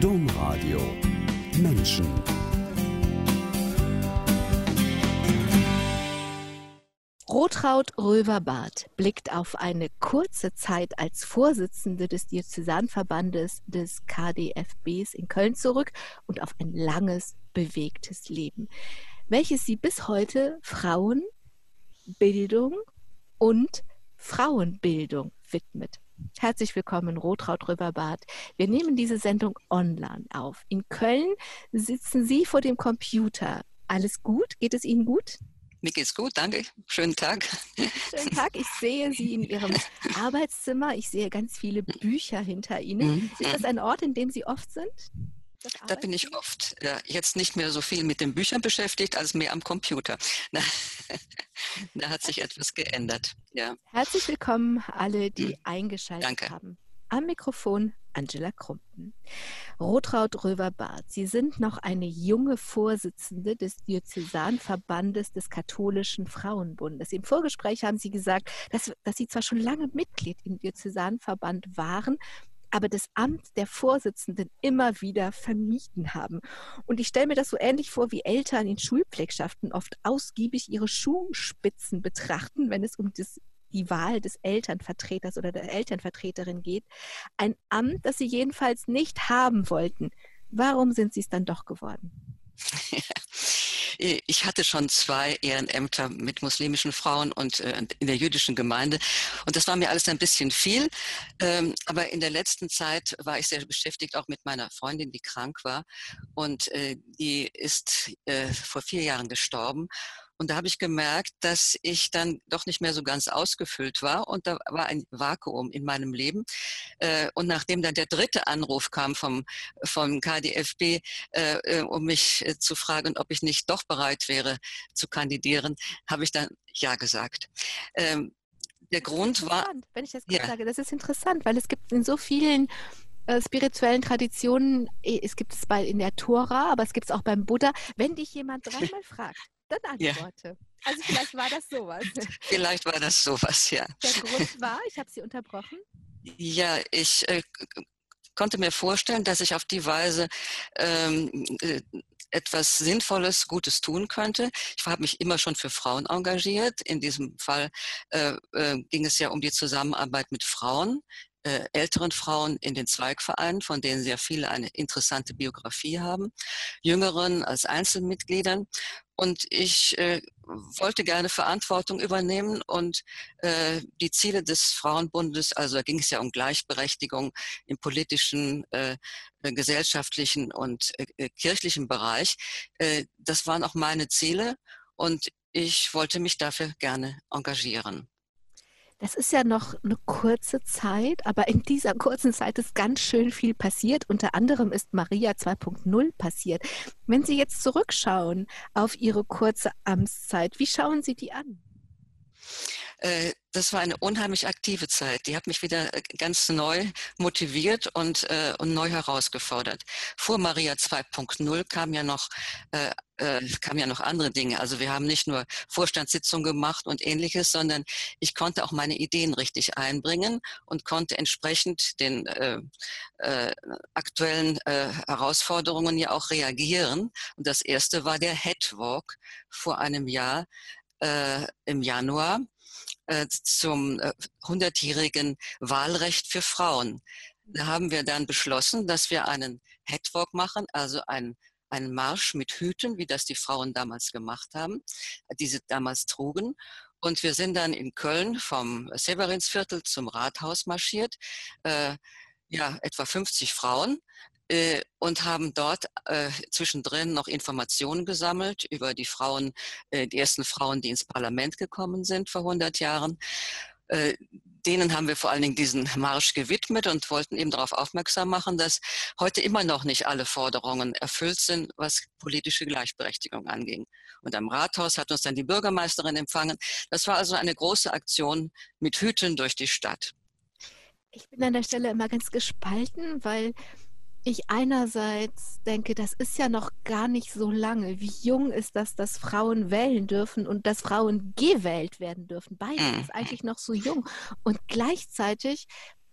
Domradio Menschen Rotraud Röverbart blickt auf eine kurze Zeit als Vorsitzende des Diözesanverbandes des KDFBs in Köln zurück und auf ein langes, bewegtes Leben, welches sie bis heute Frauen, Bildung und Frauenbildung widmet. Herzlich willkommen, Rotraud Röverbart. Wir nehmen diese Sendung online auf. In Köln sitzen Sie vor dem Computer. Alles gut? Geht es Ihnen gut? Mir geht's gut, danke. Schönen Tag. Schönen Tag. Ich sehe Sie in Ihrem Arbeitszimmer. Ich sehe ganz viele Bücher hinter Ihnen. Mhm. Ist das ein Ort, in dem Sie oft sind? Da bin ich oft. Ja, jetzt nicht mehr so viel mit den Büchern beschäftigt, als mehr am Computer. da hat sich etwas geändert. Ja. Herzlich willkommen alle, die mhm. eingeschaltet Danke. haben. Am Mikrofon Angela Krumpen. Rotraud Röver-Barth, Sie sind noch eine junge Vorsitzende des Diözesanverbandes des Katholischen Frauenbundes. Im Vorgespräch haben Sie gesagt, dass, dass Sie zwar schon lange Mitglied im Diözesanverband waren, aber das Amt der Vorsitzenden immer wieder vermieden haben. Und ich stelle mir das so ähnlich vor, wie Eltern in Schulpflegschaften oft ausgiebig ihre Schuhspitzen betrachten, wenn es um das die Wahl des Elternvertreters oder der Elternvertreterin geht. Ein Amt, das sie jedenfalls nicht haben wollten. Warum sind sie es dann doch geworden? Ich hatte schon zwei Ehrenämter mit muslimischen Frauen und äh, in der jüdischen Gemeinde. Und das war mir alles ein bisschen viel. Ähm, aber in der letzten Zeit war ich sehr beschäftigt, auch mit meiner Freundin, die krank war. Und äh, die ist äh, vor vier Jahren gestorben. Und da habe ich gemerkt, dass ich dann doch nicht mehr so ganz ausgefüllt war und da war ein Vakuum in meinem Leben. Äh, und nachdem dann der dritte Anruf kam vom, vom KDFB, äh, äh, um mich zu fragen, ob ich nicht doch bereit wäre zu kandidieren, habe ich dann Ja gesagt. Ähm, der Grund war. Wenn ich das ja. sage, das ist interessant, weil es gibt in so vielen spirituellen Traditionen, es gibt es bei in der Tora, aber es gibt es auch beim Buddha. Wenn dich jemand dreimal fragt, dann antworte. Ja. Also vielleicht war das sowas. Vielleicht war das sowas, ja. Der Grund war, ich habe Sie unterbrochen. Ja, ich äh, konnte mir vorstellen, dass ich auf die Weise ähm, äh, etwas Sinnvolles, Gutes tun könnte. Ich habe mich immer schon für Frauen engagiert. In diesem Fall äh, äh, ging es ja um die Zusammenarbeit mit Frauen äh, älteren Frauen in den Zweigvereinen, von denen sehr viele eine interessante Biografie haben, jüngeren als Einzelmitgliedern. Und ich äh, wollte gerne Verantwortung übernehmen und äh, die Ziele des Frauenbundes, also da ging es ja um Gleichberechtigung im politischen, äh, äh gesellschaftlichen und äh, äh, kirchlichen Bereich, äh, das waren auch meine Ziele und ich wollte mich dafür gerne engagieren. Das ist ja noch eine kurze Zeit, aber in dieser kurzen Zeit ist ganz schön viel passiert. Unter anderem ist Maria 2.0 passiert. Wenn Sie jetzt zurückschauen auf Ihre kurze Amtszeit, wie schauen Sie die an? Äh, das war eine unheimlich aktive Zeit. Die hat mich wieder äh, ganz neu motiviert und, äh, und neu herausgefordert. Vor Maria 2.0 kam ja noch äh, äh, kamen ja noch andere Dinge. Also wir haben nicht nur Vorstandssitzungen gemacht und ähnliches, sondern ich konnte auch meine Ideen richtig einbringen und konnte entsprechend den äh, äh, aktuellen äh, Herausforderungen ja auch reagieren. Und das erste war der Headwalk vor einem Jahr äh, im Januar äh, zum äh, 100-jährigen Wahlrecht für Frauen. Da haben wir dann beschlossen, dass wir einen Headwalk machen, also einen einen Marsch mit Hüten, wie das die Frauen damals gemacht haben, die sie damals trugen. Und wir sind dann in Köln vom Severinsviertel zum Rathaus marschiert, äh, ja, etwa 50 Frauen äh, und haben dort äh, zwischendrin noch Informationen gesammelt über die Frauen, äh, die ersten Frauen, die ins Parlament gekommen sind vor 100 Jahren. Äh, denen haben wir vor allen Dingen diesen Marsch gewidmet und wollten eben darauf aufmerksam machen, dass heute immer noch nicht alle Forderungen erfüllt sind, was politische Gleichberechtigung anging. Und am Rathaus hat uns dann die Bürgermeisterin empfangen. Das war also eine große Aktion mit Hüten durch die Stadt. Ich bin an der Stelle immer ganz gespalten, weil ich einerseits denke, das ist ja noch gar nicht so lange. Wie jung ist das, dass Frauen wählen dürfen und dass Frauen gewählt werden dürfen? Beides ist mhm. eigentlich noch so jung. Und gleichzeitig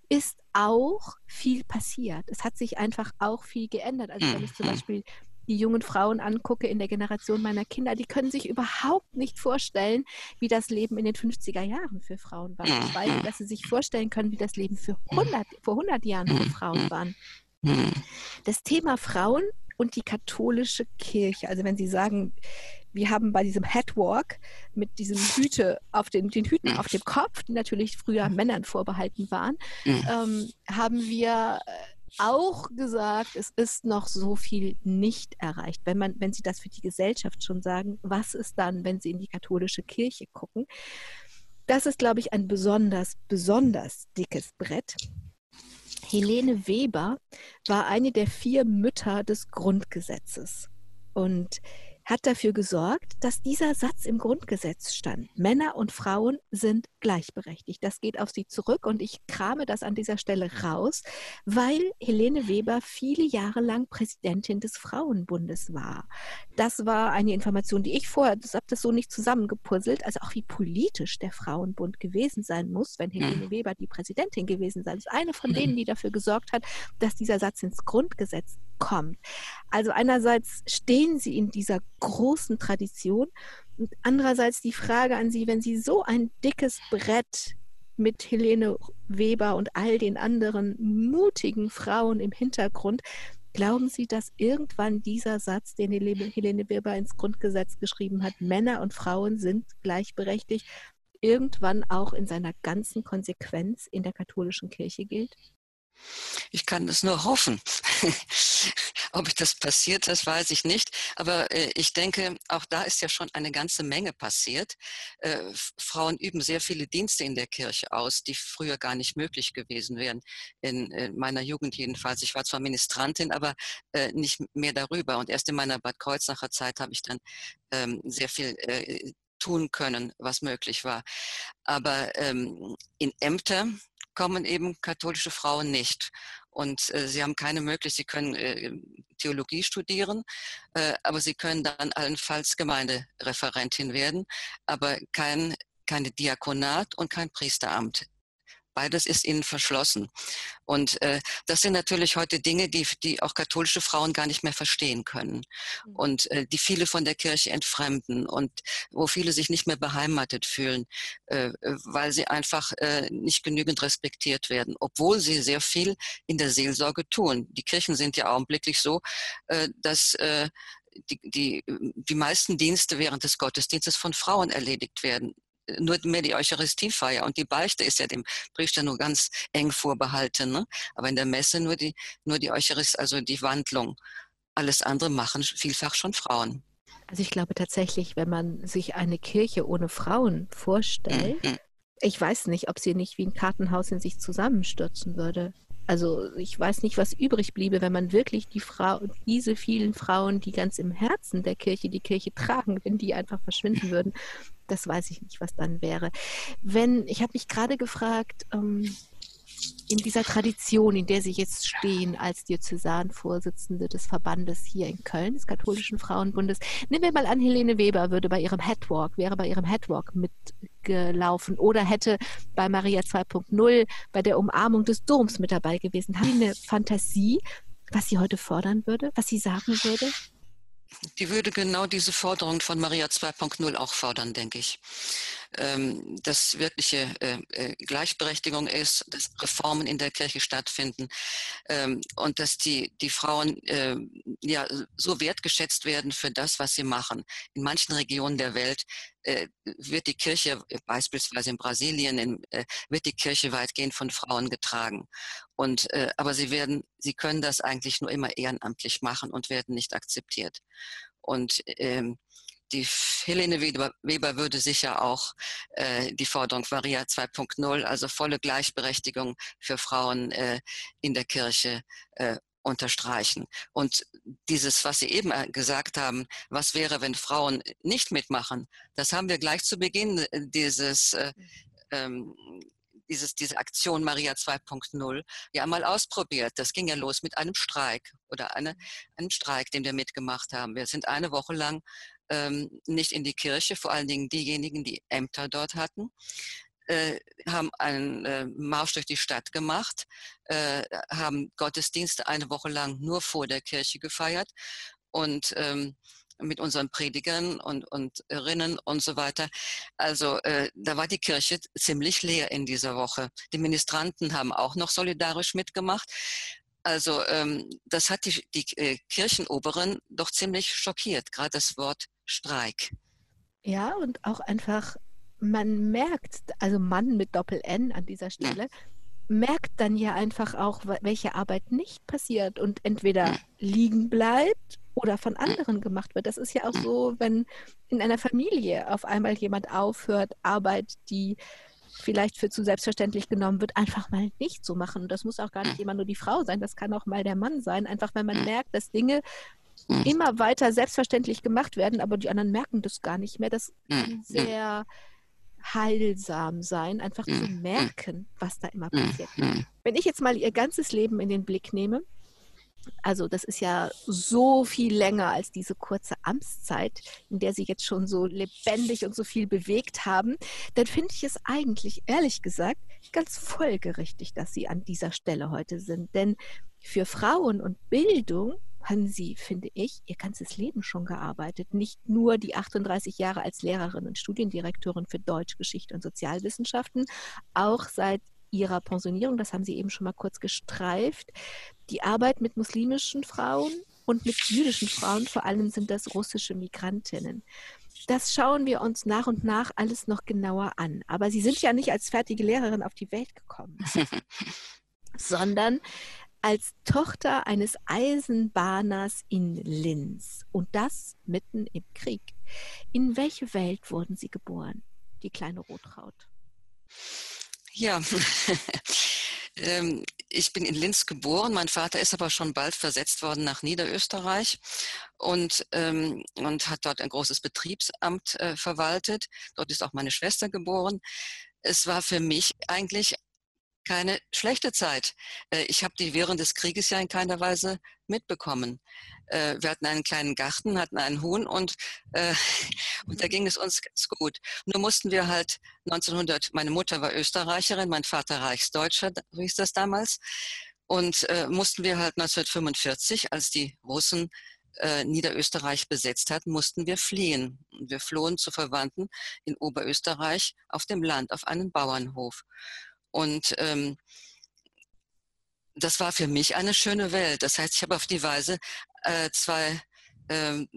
ist auch viel passiert. Es hat sich einfach auch viel geändert. Also wenn ich zum mhm. Beispiel die jungen Frauen angucke in der Generation meiner Kinder, die können sich überhaupt nicht vorstellen, wie das Leben in den 50er Jahren für Frauen war. Weil, dass sie sich vorstellen können, wie das Leben für 100, vor 100 Jahren für Frauen war. Das Thema Frauen und die katholische Kirche. Also wenn Sie sagen, wir haben bei diesem Headwalk mit diesen Hüte auf den, den Hüten auf dem Kopf, die natürlich früher Männern vorbehalten waren, ähm, haben wir äh, auch gesagt, es ist noch so viel nicht erreicht. Wenn, man, wenn Sie das für die Gesellschaft schon sagen, was ist dann, wenn Sie in die katholische Kirche gucken? Das ist, glaube ich, ein besonders, besonders dickes Brett. Helene Weber war eine der vier Mütter des Grundgesetzes. Und hat dafür gesorgt, dass dieser Satz im Grundgesetz stand. Männer und Frauen sind gleichberechtigt. Das geht auf sie zurück und ich krame das an dieser Stelle raus, weil Helene Weber viele Jahre lang Präsidentin des Frauenbundes war. Das war eine Information, die ich vorher, das habe das so nicht zusammengepuzzelt, also auch wie politisch der Frauenbund gewesen sein muss, wenn Helene mhm. Weber die Präsidentin gewesen sein ist. Eine von denen, die dafür gesorgt hat, dass dieser Satz ins Grundgesetz kommt. Also einerseits stehen sie in dieser großen Tradition und andererseits die Frage an Sie, wenn Sie so ein dickes Brett mit Helene Weber und all den anderen mutigen Frauen im Hintergrund, glauben Sie, dass irgendwann dieser Satz, den Helene Weber ins Grundgesetz geschrieben hat, Männer und Frauen sind gleichberechtigt, irgendwann auch in seiner ganzen Konsequenz in der katholischen Kirche gilt? Ich kann es nur hoffen. Ob das passiert, das weiß ich nicht. Aber äh, ich denke, auch da ist ja schon eine ganze Menge passiert. Äh, Frauen üben sehr viele Dienste in der Kirche aus, die früher gar nicht möglich gewesen wären. In, in meiner Jugend jedenfalls. Ich war zwar Ministrantin, aber äh, nicht mehr darüber. Und erst in meiner Bad Kreuznacher Zeit habe ich dann ähm, sehr viel äh, tun können, was möglich war. Aber ähm, in Ämter kommen eben katholische Frauen nicht. Und äh, sie haben keine Möglichkeit, sie können äh, Theologie studieren, äh, aber sie können dann allenfalls Gemeindereferentin werden, aber kein, keine Diakonat und kein Priesteramt Beides ist ihnen verschlossen. Und äh, das sind natürlich heute Dinge, die, die auch katholische Frauen gar nicht mehr verstehen können mhm. und äh, die viele von der Kirche entfremden und wo viele sich nicht mehr beheimatet fühlen, äh, weil sie einfach äh, nicht genügend respektiert werden, obwohl sie sehr viel in der Seelsorge tun. Die Kirchen sind ja augenblicklich so, äh, dass äh, die, die, die meisten Dienste während des Gottesdienstes von Frauen erledigt werden nur mehr die Eucharistiefeier und die Beichte ist ja dem Priester nur ganz eng vorbehalten. Ne? Aber in der Messe nur die, nur die Eucharist, also die Wandlung. Alles andere machen vielfach schon Frauen. Also ich glaube tatsächlich, wenn man sich eine Kirche ohne Frauen vorstellt, mhm. ich weiß nicht, ob sie nicht wie ein Kartenhaus in sich zusammenstürzen würde. Also ich weiß nicht, was übrig bliebe, wenn man wirklich die Frau, diese vielen Frauen, die ganz im Herzen der Kirche die Kirche tragen, wenn die einfach verschwinden würden. Das weiß ich nicht, was dann wäre. Wenn, ich habe mich gerade gefragt, ähm, in dieser Tradition, in der Sie jetzt stehen als Diözesanvorsitzende des Verbandes hier in Köln, des Katholischen Frauenbundes, nehmen wir mal an, Helene Weber würde bei ihrem Headwalk, wäre bei ihrem Headwalk mitgelaufen oder hätte bei Maria 2.0 bei der Umarmung des Doms mit dabei gewesen. Haben Sie eine Fantasie, was sie heute fordern würde, was sie sagen würde? Die würde genau diese Forderung von Maria 2.0 auch fordern, denke ich. Ähm, dass wirkliche äh, äh, Gleichberechtigung ist, dass Reformen in der Kirche stattfinden ähm, und dass die, die Frauen äh, ja so wertgeschätzt werden für das, was sie machen. In manchen Regionen der Welt wird die Kirche, beispielsweise in Brasilien, in, wird die Kirche weitgehend von Frauen getragen. Und, aber sie werden, sie können das eigentlich nur immer ehrenamtlich machen und werden nicht akzeptiert. Und ähm, die Helene Weber würde sicher auch äh, die Forderung Maria 2.0, also volle Gleichberechtigung für Frauen äh, in der Kirche äh, unterstreichen. Und dieses, was Sie eben äh, gesagt haben, was wäre, wenn Frauen nicht mitmachen, das haben wir gleich zu Beginn äh, dieses äh, ähm, dieses, diese Aktion Maria 2.0 ja mal ausprobiert. Das ging ja los mit einem Streik oder eine, einem Streik, den wir mitgemacht haben. Wir sind eine Woche lang ähm, nicht in die Kirche, vor allen Dingen diejenigen, die Ämter dort hatten. äh, haben einen äh, Marsch durch die Stadt gemacht, äh, haben Gottesdienste eine Woche lang nur vor der Kirche gefeiert und ähm, mit unseren Predigern und, und Rinnen und so weiter. Also äh, da war die Kirche ziemlich leer in dieser Woche. Die Ministranten haben auch noch solidarisch mitgemacht. Also ähm, das hat die, die äh, Kirchenoberen doch ziemlich schockiert, gerade das Wort Streik. Ja, und auch einfach, man merkt, also Mann mit Doppel-N an dieser Stelle, mhm. merkt dann ja einfach auch, welche Arbeit nicht passiert und entweder mhm. liegen bleibt oder von anderen gemacht wird. Das ist ja auch so, wenn in einer Familie auf einmal jemand aufhört, Arbeit, die vielleicht für zu selbstverständlich genommen wird, einfach mal nicht zu machen. Und das muss auch gar nicht immer nur die Frau sein, das kann auch mal der Mann sein. Einfach wenn man merkt, dass Dinge immer weiter selbstverständlich gemacht werden, aber die anderen merken das gar nicht mehr. Das kann sehr heilsam sein, einfach zu merken, was da immer passiert. Wenn ich jetzt mal ihr ganzes Leben in den Blick nehme, also das ist ja so viel länger als diese kurze Amtszeit, in der Sie jetzt schon so lebendig und so viel bewegt haben. Dann finde ich es eigentlich, ehrlich gesagt, ganz folgerichtig, dass Sie an dieser Stelle heute sind. Denn für Frauen und Bildung haben Sie, finde ich, Ihr ganzes Leben schon gearbeitet. Nicht nur die 38 Jahre als Lehrerin und Studiendirektorin für Deutsch, Geschichte und Sozialwissenschaften, auch seit ihrer Pensionierung, das haben Sie eben schon mal kurz gestreift, die Arbeit mit muslimischen Frauen und mit jüdischen Frauen, vor allem sind das russische Migrantinnen. Das schauen wir uns nach und nach alles noch genauer an. Aber Sie sind ja nicht als fertige Lehrerin auf die Welt gekommen, sondern als Tochter eines Eisenbahners in Linz und das mitten im Krieg. In welche Welt wurden Sie geboren, die kleine Rotraut? Ja, ähm, ich bin in Linz geboren. Mein Vater ist aber schon bald versetzt worden nach Niederösterreich und, ähm, und hat dort ein großes Betriebsamt äh, verwaltet. Dort ist auch meine Schwester geboren. Es war für mich eigentlich keine schlechte Zeit. Äh, ich habe die während des Krieges ja in keiner Weise mitbekommen. Äh, wir hatten einen kleinen Garten, hatten einen Huhn und, äh, und da ging es uns ganz gut. Nur mussten wir halt 1900, meine Mutter war Österreicherin, mein Vater Reichsdeutscher, so hieß das damals, und äh, mussten wir halt 1945, als die Russen äh, Niederösterreich besetzt hatten, mussten wir fliehen. Wir flohen zu Verwandten in Oberösterreich auf dem Land, auf einen Bauernhof. Und ähm, das war für mich eine schöne Welt. Das heißt, ich habe auf die Weise äh, zwei ähm,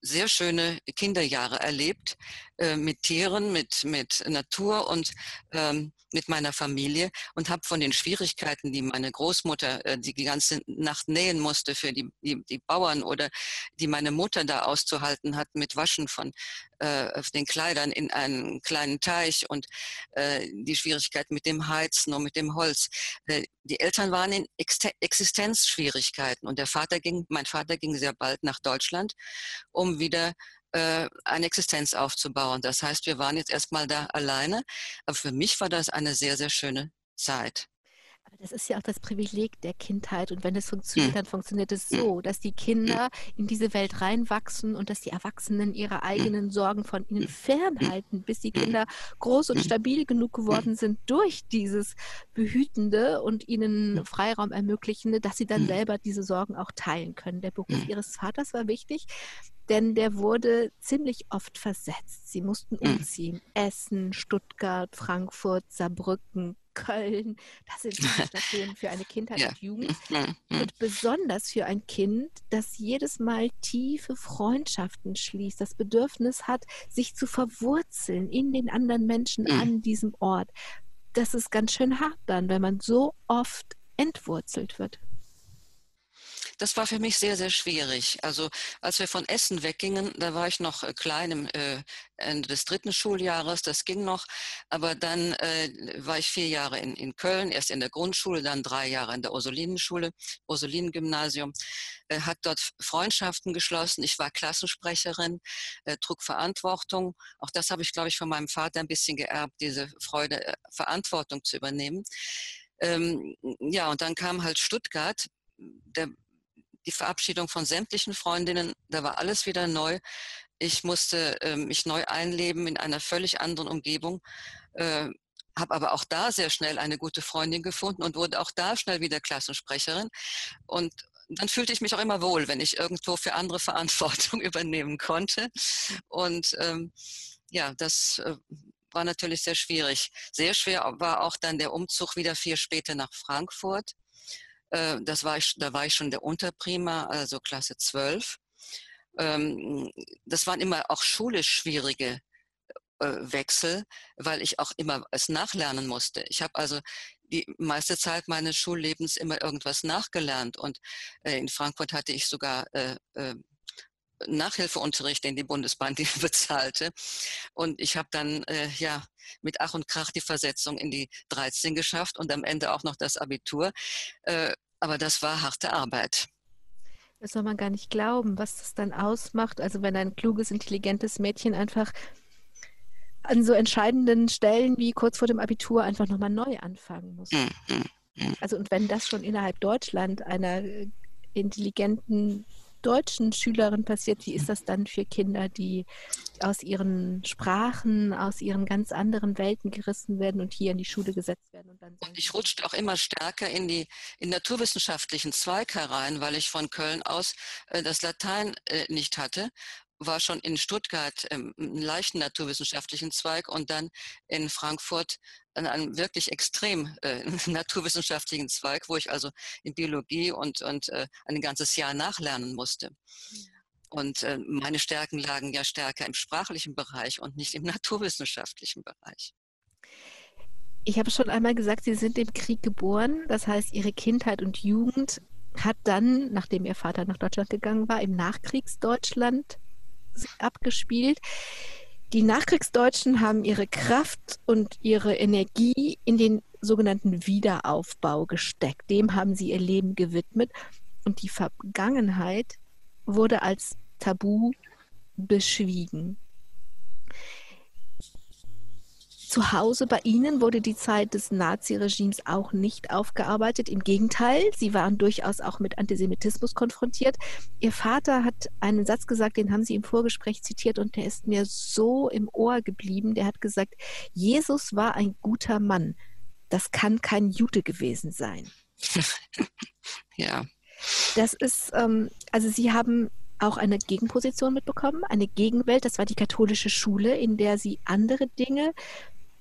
sehr schöne Kinderjahre erlebt, äh, mit Tieren, mit, mit Natur und ähm, mit meiner Familie und habe von den Schwierigkeiten, die meine Großmutter äh, die, die ganze Nacht nähen musste für die, die, die Bauern oder die meine Mutter da auszuhalten hat mit Waschen von äh, den Kleidern in einen kleinen Teich und äh, die Schwierigkeiten mit dem Heizen und mit dem Holz. Äh, die Eltern waren in Ex Existenzschwierigkeiten und der Vater ging, mein Vater ging sehr bald nach Deutschland, um wieder äh, eine Existenz aufzubauen. Das heißt, wir waren jetzt erstmal da alleine. Aber für mich war das eine sehr, sehr schöne Zeit. Das ist ja auch das Privileg der Kindheit. Und wenn es funktioniert, hm. dann funktioniert es hm. so, dass die Kinder in diese Welt reinwachsen und dass die Erwachsenen ihre eigenen Sorgen von ihnen fernhalten, bis die Kinder groß und stabil genug geworden sind durch dieses Behütende und ihnen Freiraum ermöglichende, dass sie dann selber diese Sorgen auch teilen können. Der Beruf ihres Vaters war wichtig denn der wurde ziemlich oft versetzt. Sie mussten umziehen. Essen, Stuttgart, Frankfurt, Saarbrücken, Köln. Das sind Stationen für eine Kindheit ja. und Jugend. Hm, hm, und besonders für ein Kind, das jedes Mal tiefe Freundschaften schließt, das Bedürfnis hat, sich zu verwurzeln in den anderen Menschen an diesem Ort. Das ist ganz schön hart dann, wenn man so oft entwurzelt wird das war für mich sehr, sehr schwierig. Also als wir von Essen weggingen, da war ich noch äh, klein im äh, Ende des dritten Schuljahres, das ging noch. Aber dann äh, war ich vier Jahre in, in Köln, erst in der Grundschule, dann drei Jahre in der Ursulinenschule, Ursulinen-Gymnasium, äh, hat dort Freundschaften geschlossen. Ich war Klassensprecherin, äh, trug Verantwortung. Auch das habe ich, glaube ich, von meinem Vater ein bisschen geerbt, diese Freude, äh, Verantwortung zu übernehmen. Ähm, ja, und dann kam halt Stuttgart. Der die Verabschiedung von sämtlichen Freundinnen, da war alles wieder neu. Ich musste äh, mich neu einleben in einer völlig anderen Umgebung. Äh, habe aber auch da sehr schnell eine gute Freundin gefunden und wurde auch da schnell wieder Klassensprecherin. Und dann fühlte ich mich auch immer wohl, wenn ich irgendwo für andere Verantwortung übernehmen konnte. Und ähm, ja, das äh, war natürlich sehr schwierig. Sehr schwer war auch dann der Umzug wieder vier später nach Frankfurt. Äh, das war ich, da war ich schon der Unterprima, also Klasse 12. Ähm, das waren immer auch schulisch schwierige äh, Wechsel, weil ich auch immer es nachlernen musste. Ich habe also die meiste Zeit meines Schullebens immer irgendwas nachgelernt und äh, in Frankfurt hatte ich sogar Nachhilfeunterricht, den die Bundesbahn die bezahlte. Und ich habe dann äh, ja mit Ach und Krach die Versetzung in die 13 geschafft und am Ende auch noch das Abitur. Aber das war harte Arbeit. Das soll man gar nicht glauben, was das dann ausmacht. Also wenn ein kluges, intelligentes Mädchen einfach an so entscheidenden Stellen wie kurz vor dem Abitur einfach nochmal neu anfangen muss. Mhm. Mhm. Also und wenn das schon innerhalb Deutschland einer äh, intelligenten deutschen Schülerin passiert, wie ist das dann für Kinder, die aus ihren Sprachen, aus ihren ganz anderen Welten gerissen werden und hier in die Schule gesetzt werden? Und, dann und ich rutschte auch immer stärker in die in naturwissenschaftlichen Zweig herein, weil ich von Köln aus äh, das Latein äh, nicht hatte war schon in Stuttgart ähm, einen leichten naturwissenschaftlichen Zweig und dann in Frankfurt an einem wirklich extrem äh, naturwissenschaftlichen Zweig, wo ich also in Biologie und, und äh, ein ganzes Jahr nachlernen musste. Und äh, meine Stärken lagen ja stärker im sprachlichen Bereich und nicht im naturwissenschaftlichen Bereich. Ich habe schon einmal gesagt, Sie sind im Krieg geboren. Das heißt, Ihre Kindheit und Jugend hat dann, nachdem Ihr Vater nach Deutschland gegangen war, im Nachkriegsdeutschland abgespielt. Die Nachkriegsdeutschen haben ihre Kraft und ihre Energie in den sogenannten Wiederaufbau gesteckt. Dem haben sie ihr Leben gewidmet. Und die Vergangenheit wurde als Tabu beschwiegen. Zu Hause bei Ihnen wurde die Zeit des Naziregimes auch nicht aufgearbeitet. Im Gegenteil, Sie waren durchaus auch mit Antisemitismus konfrontiert. Ihr Vater hat einen Satz gesagt, den haben Sie im Vorgespräch zitiert und der ist mir so im Ohr geblieben. Der hat gesagt, Jesus war ein guter Mann. Das kann kein Jude gewesen sein. ja. Das ist, ähm, also Sie haben auch eine Gegenposition mitbekommen, eine Gegenwelt. Das war die katholische Schule, in der sie andere Dinge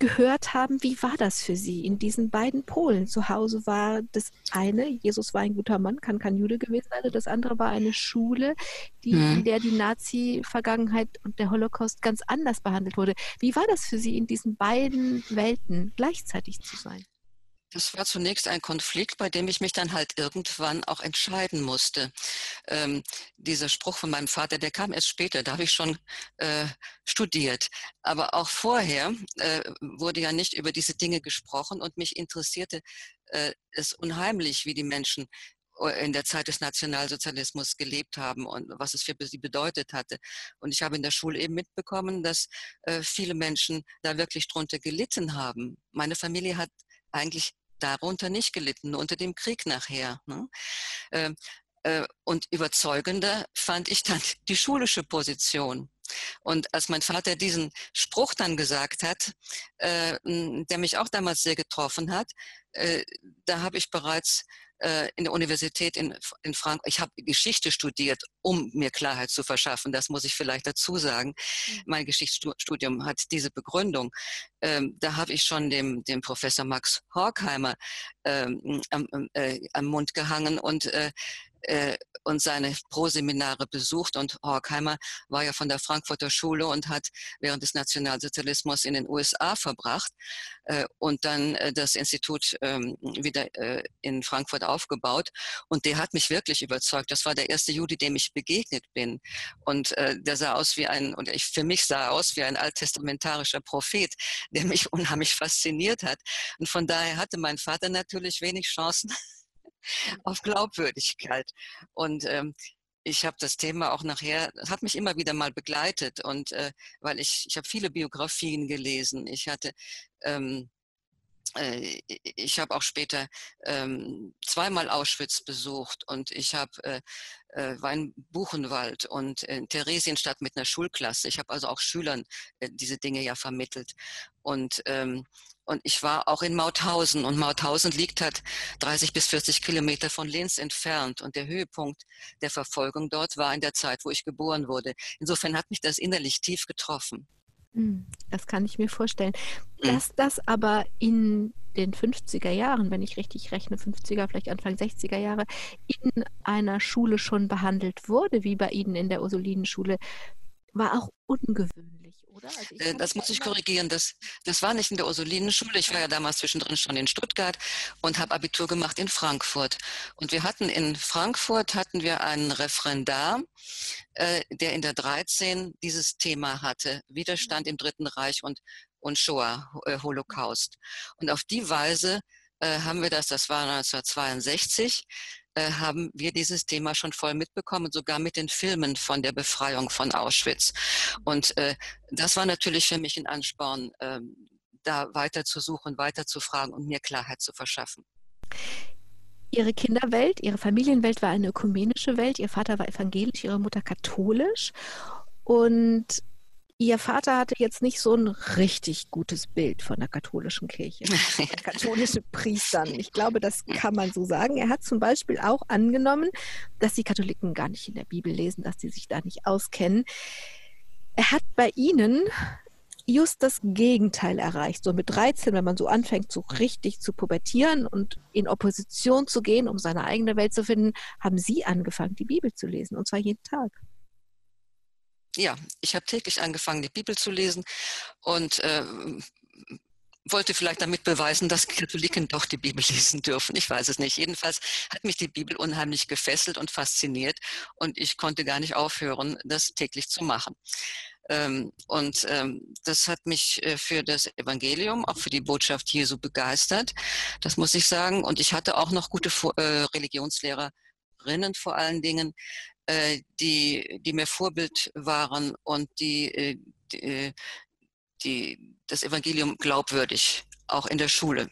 gehört haben. Wie war das für Sie in diesen beiden Polen? Zu Hause war das eine, Jesus war ein guter Mann, kann kein Jude gewesen sein. Das andere war eine Schule, die, mhm. in der die Nazi-Vergangenheit und der Holocaust ganz anders behandelt wurde. Wie war das für Sie, in diesen beiden Welten gleichzeitig zu sein? Das war zunächst ein Konflikt, bei dem ich mich dann halt irgendwann auch entscheiden musste. Ähm, dieser Spruch von meinem Vater, der kam erst später, da habe ich schon äh, studiert. Aber auch vorher äh, wurde ja nicht über diese Dinge gesprochen und mich interessierte äh, es unheimlich, wie die Menschen äh, in der Zeit des Nationalsozialismus gelebt haben und was es für sie bedeutet hatte. Und ich habe in der Schule eben mitbekommen, dass äh, viele Menschen da wirklich drunter gelitten haben. Meine Familie hat eigentlich darunter nicht gelitten, unter dem Krieg nachher. Ne? Ähm, äh, und überzeugender fand ich dann die schulische Position. Und als mein Vater diesen Spruch dann gesagt hat, äh, der mich auch damals sehr getroffen hat, äh, da habe ich bereits äh, in der Universität in, in Frankreich, ich habe Geschichte studiert, um mir Klarheit zu verschaffen, das muss ich vielleicht dazu sagen. Mein Geschichtsstudium hat diese Begründung. Ähm, da habe ich schon dem, dem Professor Max Horkheimer ähm, am, äh, am Mund gehangen und äh, äh, und seine Pro-Seminare besucht. Und Horkheimer war ja von der Frankfurter Schule und hat während des Nationalsozialismus in den USA verbracht äh, und dann äh, das Institut ähm, wieder äh, in Frankfurt aufgebaut. Und der hat mich wirklich überzeugt. Das war der erste Jude, dem ich begegnet bin. Und äh, der sah aus wie ein, und ich für mich sah aus wie ein alttestamentarischer Prophet, der mich unheimlich fasziniert hat. Und von daher hatte mein Vater natürlich wenig Chancen auf Glaubwürdigkeit. Und ähm, ich habe das Thema auch nachher, hat mich immer wieder mal begleitet und äh, weil ich, ich habe viele Biografien gelesen. Ich hatte ähm, äh, ich habe auch später ähm, zweimal Auschwitz besucht und ich habe äh, äh, war in Buchenwald und in Theresienstadt mit einer Schulklasse. Ich habe also auch Schülern äh, diese Dinge ja vermittelt. Und ähm, und ich war auch in Mauthausen und Mauthausen liegt halt 30 bis 40 Kilometer von Linz entfernt und der Höhepunkt der Verfolgung dort war in der Zeit, wo ich geboren wurde. Insofern hat mich das innerlich tief getroffen. Hm, das kann ich mir vorstellen. Hm. Dass das aber in den 50er Jahren, wenn ich richtig rechne, 50er, vielleicht Anfang 60er Jahre, in einer Schule schon behandelt wurde, wie bei Ihnen in der Ursulinenschule, war auch ungewöhnlich oder? Also äh, das muss ich korrigieren. Das, das war nicht in der Ursulinenschule. Ich war ja damals zwischendrin schon in Stuttgart und habe Abitur gemacht in Frankfurt. Und wir hatten in Frankfurt hatten wir einen Referendar, äh, der in der 13 dieses Thema hatte. Widerstand im Dritten Reich und, und Shoah, äh, Holocaust. Und auf die Weise äh, haben wir das, das war 1962, äh, haben wir dieses Thema schon voll mitbekommen, sogar mit den Filmen von der Befreiung von Auschwitz. Und äh, das war natürlich für mich ein Ansporn, äh, da weiter zu suchen, weiter zu fragen und mir Klarheit zu verschaffen. Ihre Kinderwelt, Ihre Familienwelt war eine ökumenische Welt. Ihr Vater war evangelisch, Ihre Mutter katholisch. Und Ihr Vater hatte jetzt nicht so ein richtig gutes Bild von der katholischen Kirche, von katholischen Priestern. Ich glaube, das kann man so sagen. Er hat zum Beispiel auch angenommen, dass die Katholiken gar nicht in der Bibel lesen, dass sie sich da nicht auskennen. Er hat bei ihnen just das Gegenteil erreicht. So mit 13, wenn man so anfängt, so richtig zu pubertieren und in Opposition zu gehen, um seine eigene Welt zu finden, haben sie angefangen, die Bibel zu lesen, und zwar jeden Tag ja, ich habe täglich angefangen, die Bibel zu lesen und äh, wollte vielleicht damit beweisen, dass Katholiken doch die Bibel lesen dürfen. Ich weiß es nicht. Jedenfalls hat mich die Bibel unheimlich gefesselt und fasziniert und ich konnte gar nicht aufhören, das täglich zu machen. Ähm, und ähm, das hat mich äh, für das Evangelium, auch für die Botschaft Jesu begeistert. Das muss ich sagen. Und ich hatte auch noch gute äh, Religionslehrerinnen vor allen Dingen, äh, die, die mir Vorbild waren und die, äh, die, äh, die das Evangelium glaubwürdig auch in der Schule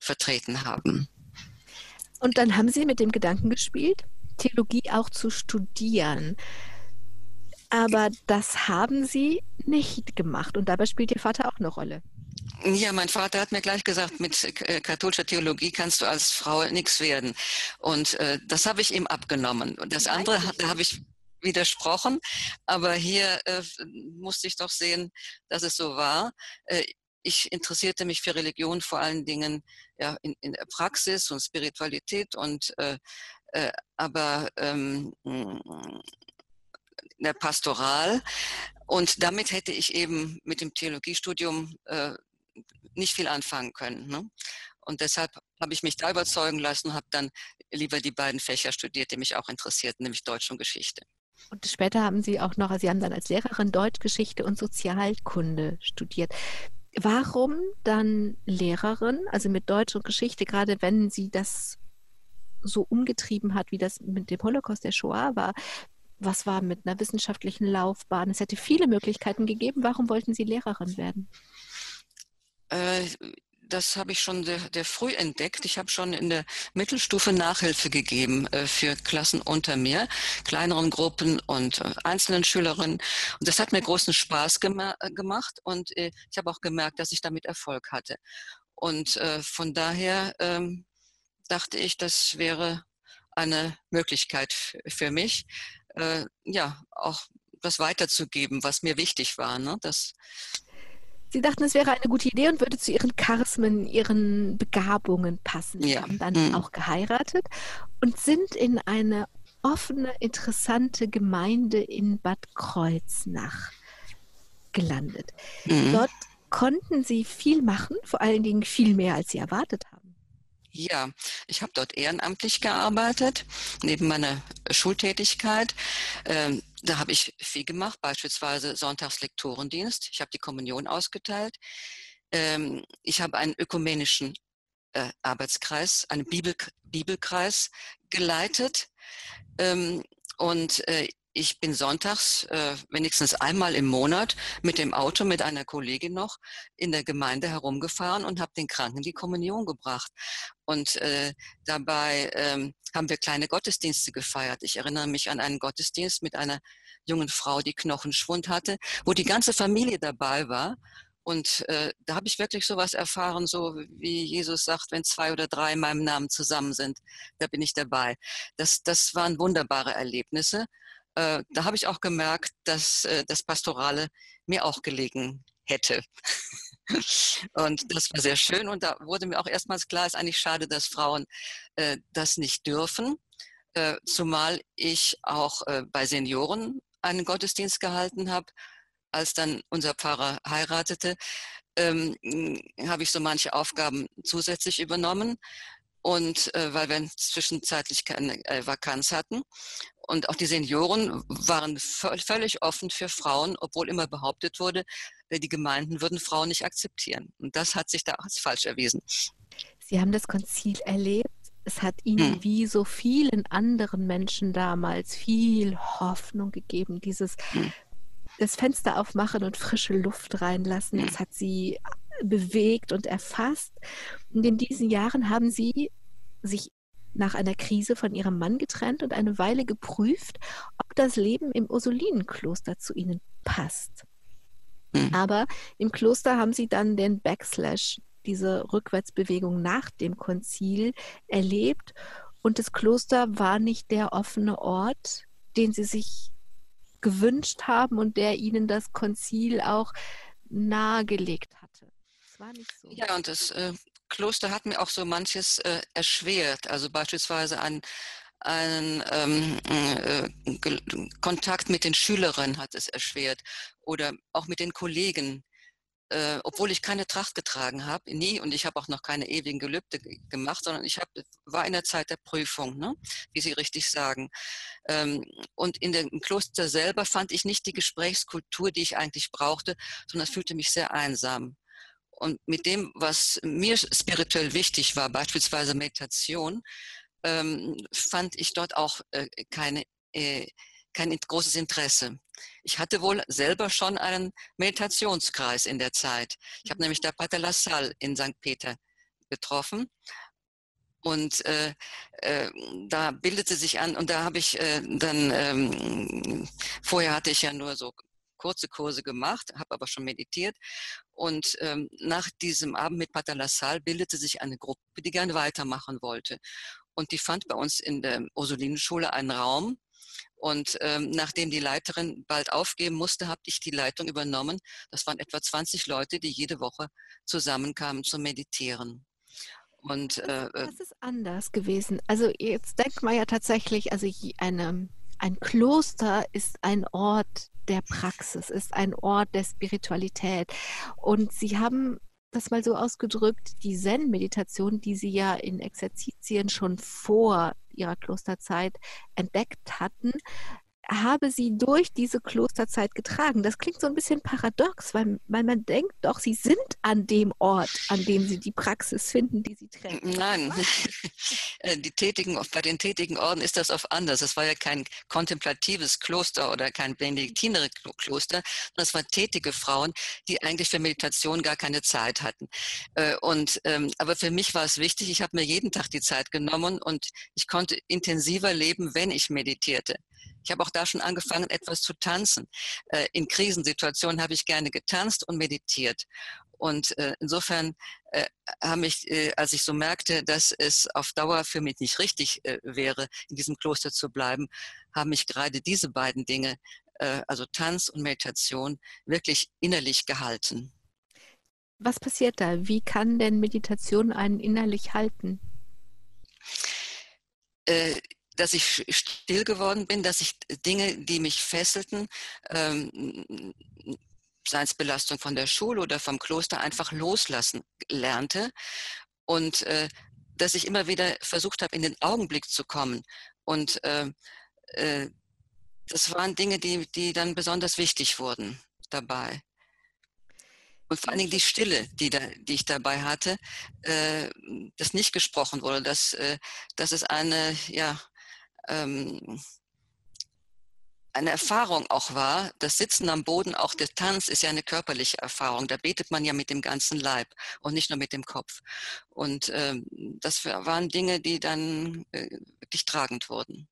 vertreten haben. Und dann haben Sie mit dem Gedanken gespielt, Theologie auch zu studieren. Aber das haben Sie nicht gemacht und dabei spielt Ihr Vater auch eine Rolle. Ja, mein Vater hat mir gleich gesagt, mit äh, katholischer Theologie kannst du als Frau nichts werden. Und äh, das habe ich ihm abgenommen. Und das andere, da habe ich widersprochen. Aber hier äh, musste ich doch sehen, dass es so war. Äh, ich interessierte mich für Religion vor allen Dingen ja, in, in der Praxis und Spiritualität und äh, äh, aber ähm, in der Pastoral. Und damit hätte ich eben mit dem Theologiestudium äh, nicht viel anfangen können. Ne? Und deshalb habe ich mich da überzeugen lassen und habe dann lieber die beiden Fächer studiert, die mich auch interessierten, nämlich Deutsch und Geschichte. Und später haben Sie auch noch, Sie haben dann als Lehrerin Deutschgeschichte und Sozialkunde studiert. Warum dann Lehrerin, also mit Deutsch und Geschichte, gerade wenn sie das so umgetrieben hat, wie das mit dem Holocaust der Shoah war? Was war mit einer wissenschaftlichen Laufbahn? Es hätte viele Möglichkeiten gegeben. Warum wollten Sie Lehrerin werden? Äh, das habe ich schon sehr, sehr, früh entdeckt. Ich habe schon in der Mittelstufe Nachhilfe gegeben äh, für Klassen unter mir, kleineren Gruppen und äh, einzelnen Schülerinnen. Und das hat mir großen Spaß gema gemacht und ich habe auch gemerkt, dass ich damit Erfolg hatte. Und von daher ähm, dachte ich, das wäre eine Möglichkeit für mich, ja, auch das weiterzugeben, was mir wichtig war. Ne? Das, Sie dachten, es wäre eine gute Idee und würde zu Ihren Charismen, Ihren Begabungen passen. Sie ja. haben dann mhm. auch geheiratet und sind in eine offene, interessante Gemeinde in Bad Kreuznach gelandet. Mhm. Dort konnten Sie viel machen, vor allen Dingen viel mehr, als Sie erwartet haben. Ja, ich habe dort ehrenamtlich gearbeitet, neben meiner Schultätigkeit. Ähm, da habe ich viel gemacht, beispielsweise Sonntagslektorendienst. Ich habe die Kommunion ausgeteilt. Ähm, ich habe einen ökumenischen äh, Arbeitskreis, einen Bibel, Bibelkreis geleitet. Ähm, und äh, ich bin sonntags äh, wenigstens einmal im Monat mit dem Auto mit einer Kollegin noch in der Gemeinde herumgefahren und habe den Kranken die Kommunion gebracht. Und äh, dabei ähm, haben wir kleine Gottesdienste gefeiert. Ich erinnere mich an einen Gottesdienst mit einer jungen Frau, die Knochenschwund hatte, wo die ganze Familie dabei war Und äh, da habe ich wirklich sowas erfahren, so wie Jesus sagt, wenn zwei oder drei in meinem Namen zusammen sind, da bin ich dabei. Das, das waren wunderbare Erlebnisse. Äh, da habe ich auch gemerkt, dass äh, das Pastorale mir auch gelegen hätte. und das war sehr schön. Und da wurde mir auch erstmals klar, es ist eigentlich schade, dass Frauen äh, das nicht dürfen. Äh, zumal ich auch äh, bei Senioren einen Gottesdienst gehalten habe als dann unser Pfarrer heiratete, ähm, habe ich so manche Aufgaben zusätzlich übernommen. Und äh, weil wir zwischenzeitlich keine äh, Vakanz hatten. Und auch die Senioren waren völlig offen für Frauen, obwohl immer behauptet wurde, äh, die Gemeinden würden Frauen nicht akzeptieren. Und das hat sich da als falsch erwiesen. Sie haben das Konzil erlebt. Es hat Ihnen hm. wie so vielen anderen Menschen damals viel Hoffnung gegeben, dieses hm das Fenster aufmachen und frische Luft reinlassen. Das hat sie bewegt und erfasst. Und in diesen Jahren haben sie sich nach einer Krise von ihrem Mann getrennt und eine Weile geprüft, ob das Leben im Ursulinenkloster zu ihnen passt. Mhm. Aber im Kloster haben sie dann den Backslash, diese Rückwärtsbewegung nach dem Konzil, erlebt. Und das Kloster war nicht der offene Ort, den sie sich gewünscht haben und der ihnen das Konzil auch nahegelegt hatte. War nicht so. Ja, und das äh, Kloster hat mir auch so manches äh, erschwert. Also beispielsweise ein einen ähm, äh, Kontakt mit den Schülerinnen hat es erschwert oder auch mit den Kollegen äh, obwohl ich keine Tracht getragen habe, nie, und ich habe auch noch keine ewigen Gelübde gemacht, sondern ich hab, war in der Zeit der Prüfung, ne? wie Sie richtig sagen. Ähm, und in dem Kloster selber fand ich nicht die Gesprächskultur, die ich eigentlich brauchte, sondern fühlte mich sehr einsam. Und mit dem, was mir spirituell wichtig war, beispielsweise Meditation, ähm, fand ich dort auch äh, keine äh, kein großes Interesse. Ich hatte wohl selber schon einen Meditationskreis in der Zeit. Ich habe nämlich der Pater Lassalle in St. Peter getroffen. Und äh, äh, da bildete sich an, und da habe ich äh, dann, ähm, vorher hatte ich ja nur so kurze Kurse gemacht, habe aber schon meditiert. Und ähm, nach diesem Abend mit Pater Lassalle bildete sich eine Gruppe, die gerne weitermachen wollte. Und die fand bei uns in der Ursulinenschule einen Raum, und ähm, nachdem die Leiterin bald aufgeben musste, habe ich die Leitung übernommen. Das waren etwa 20 Leute, die jede Woche zusammenkamen zum Meditieren. Und, äh, äh, das ist anders gewesen. Also jetzt denkt man ja tatsächlich, also eine, ein Kloster ist ein Ort der Praxis, ist ein Ort der Spiritualität. Und Sie haben das mal so ausgedrückt, die Zen-Meditation, die Sie ja in Exerzitien schon vor Ihrer Klosterzeit entdeckt hatten, habe sie durch diese Klosterzeit getragen. Das klingt so ein bisschen paradox, weil, weil man denkt doch, sie sind an dem Ort, an dem sie die Praxis finden, die sie trennen. Nein, äh, die tätigen, bei den tätigen Orden ist das oft anders. Es war ja kein kontemplatives Kloster oder kein Benediktinerkloster, das waren tätige Frauen, die eigentlich für Meditation gar keine Zeit hatten. Äh, und, ähm, aber für mich war es wichtig, ich habe mir jeden Tag die Zeit genommen und ich konnte intensiver leben, wenn ich meditierte. Ich habe auch da schon angefangen, etwas zu tanzen. Äh, in Krisensituationen habe ich gerne getanzt und meditiert. Und äh, insofern äh, haben mich, als ich so merkte, dass es auf Dauer für mich nicht richtig wäre, in diesem Kloster zu bleiben, haben mich gerade diese beiden Dinge, also Tanz und Meditation, wirklich innerlich gehalten. Was passiert da? Wie kann denn Meditation einen innerlich halten? Dass ich still geworden bin, dass ich Dinge, die mich fesselten, ähm, sei es Belastung von der Schule oder vom Kloster, einfach loslassen lernte. Und äh, dass ich immer wieder versucht habe, in den Augenblick zu kommen. Und äh, äh, das waren Dinge, die, die dann besonders wichtig wurden dabei. Und vor allen Dingen die Stille, die, da, die ich dabei hatte, äh, dass nicht gesprochen wurde, dass, äh, dass es eine, ja, ähm, eine Erfahrung auch war, das Sitzen am Boden, auch der Tanz ist ja eine körperliche Erfahrung. Da betet man ja mit dem ganzen Leib und nicht nur mit dem Kopf. Und ähm, das waren Dinge, die dann äh, wirklich tragend wurden.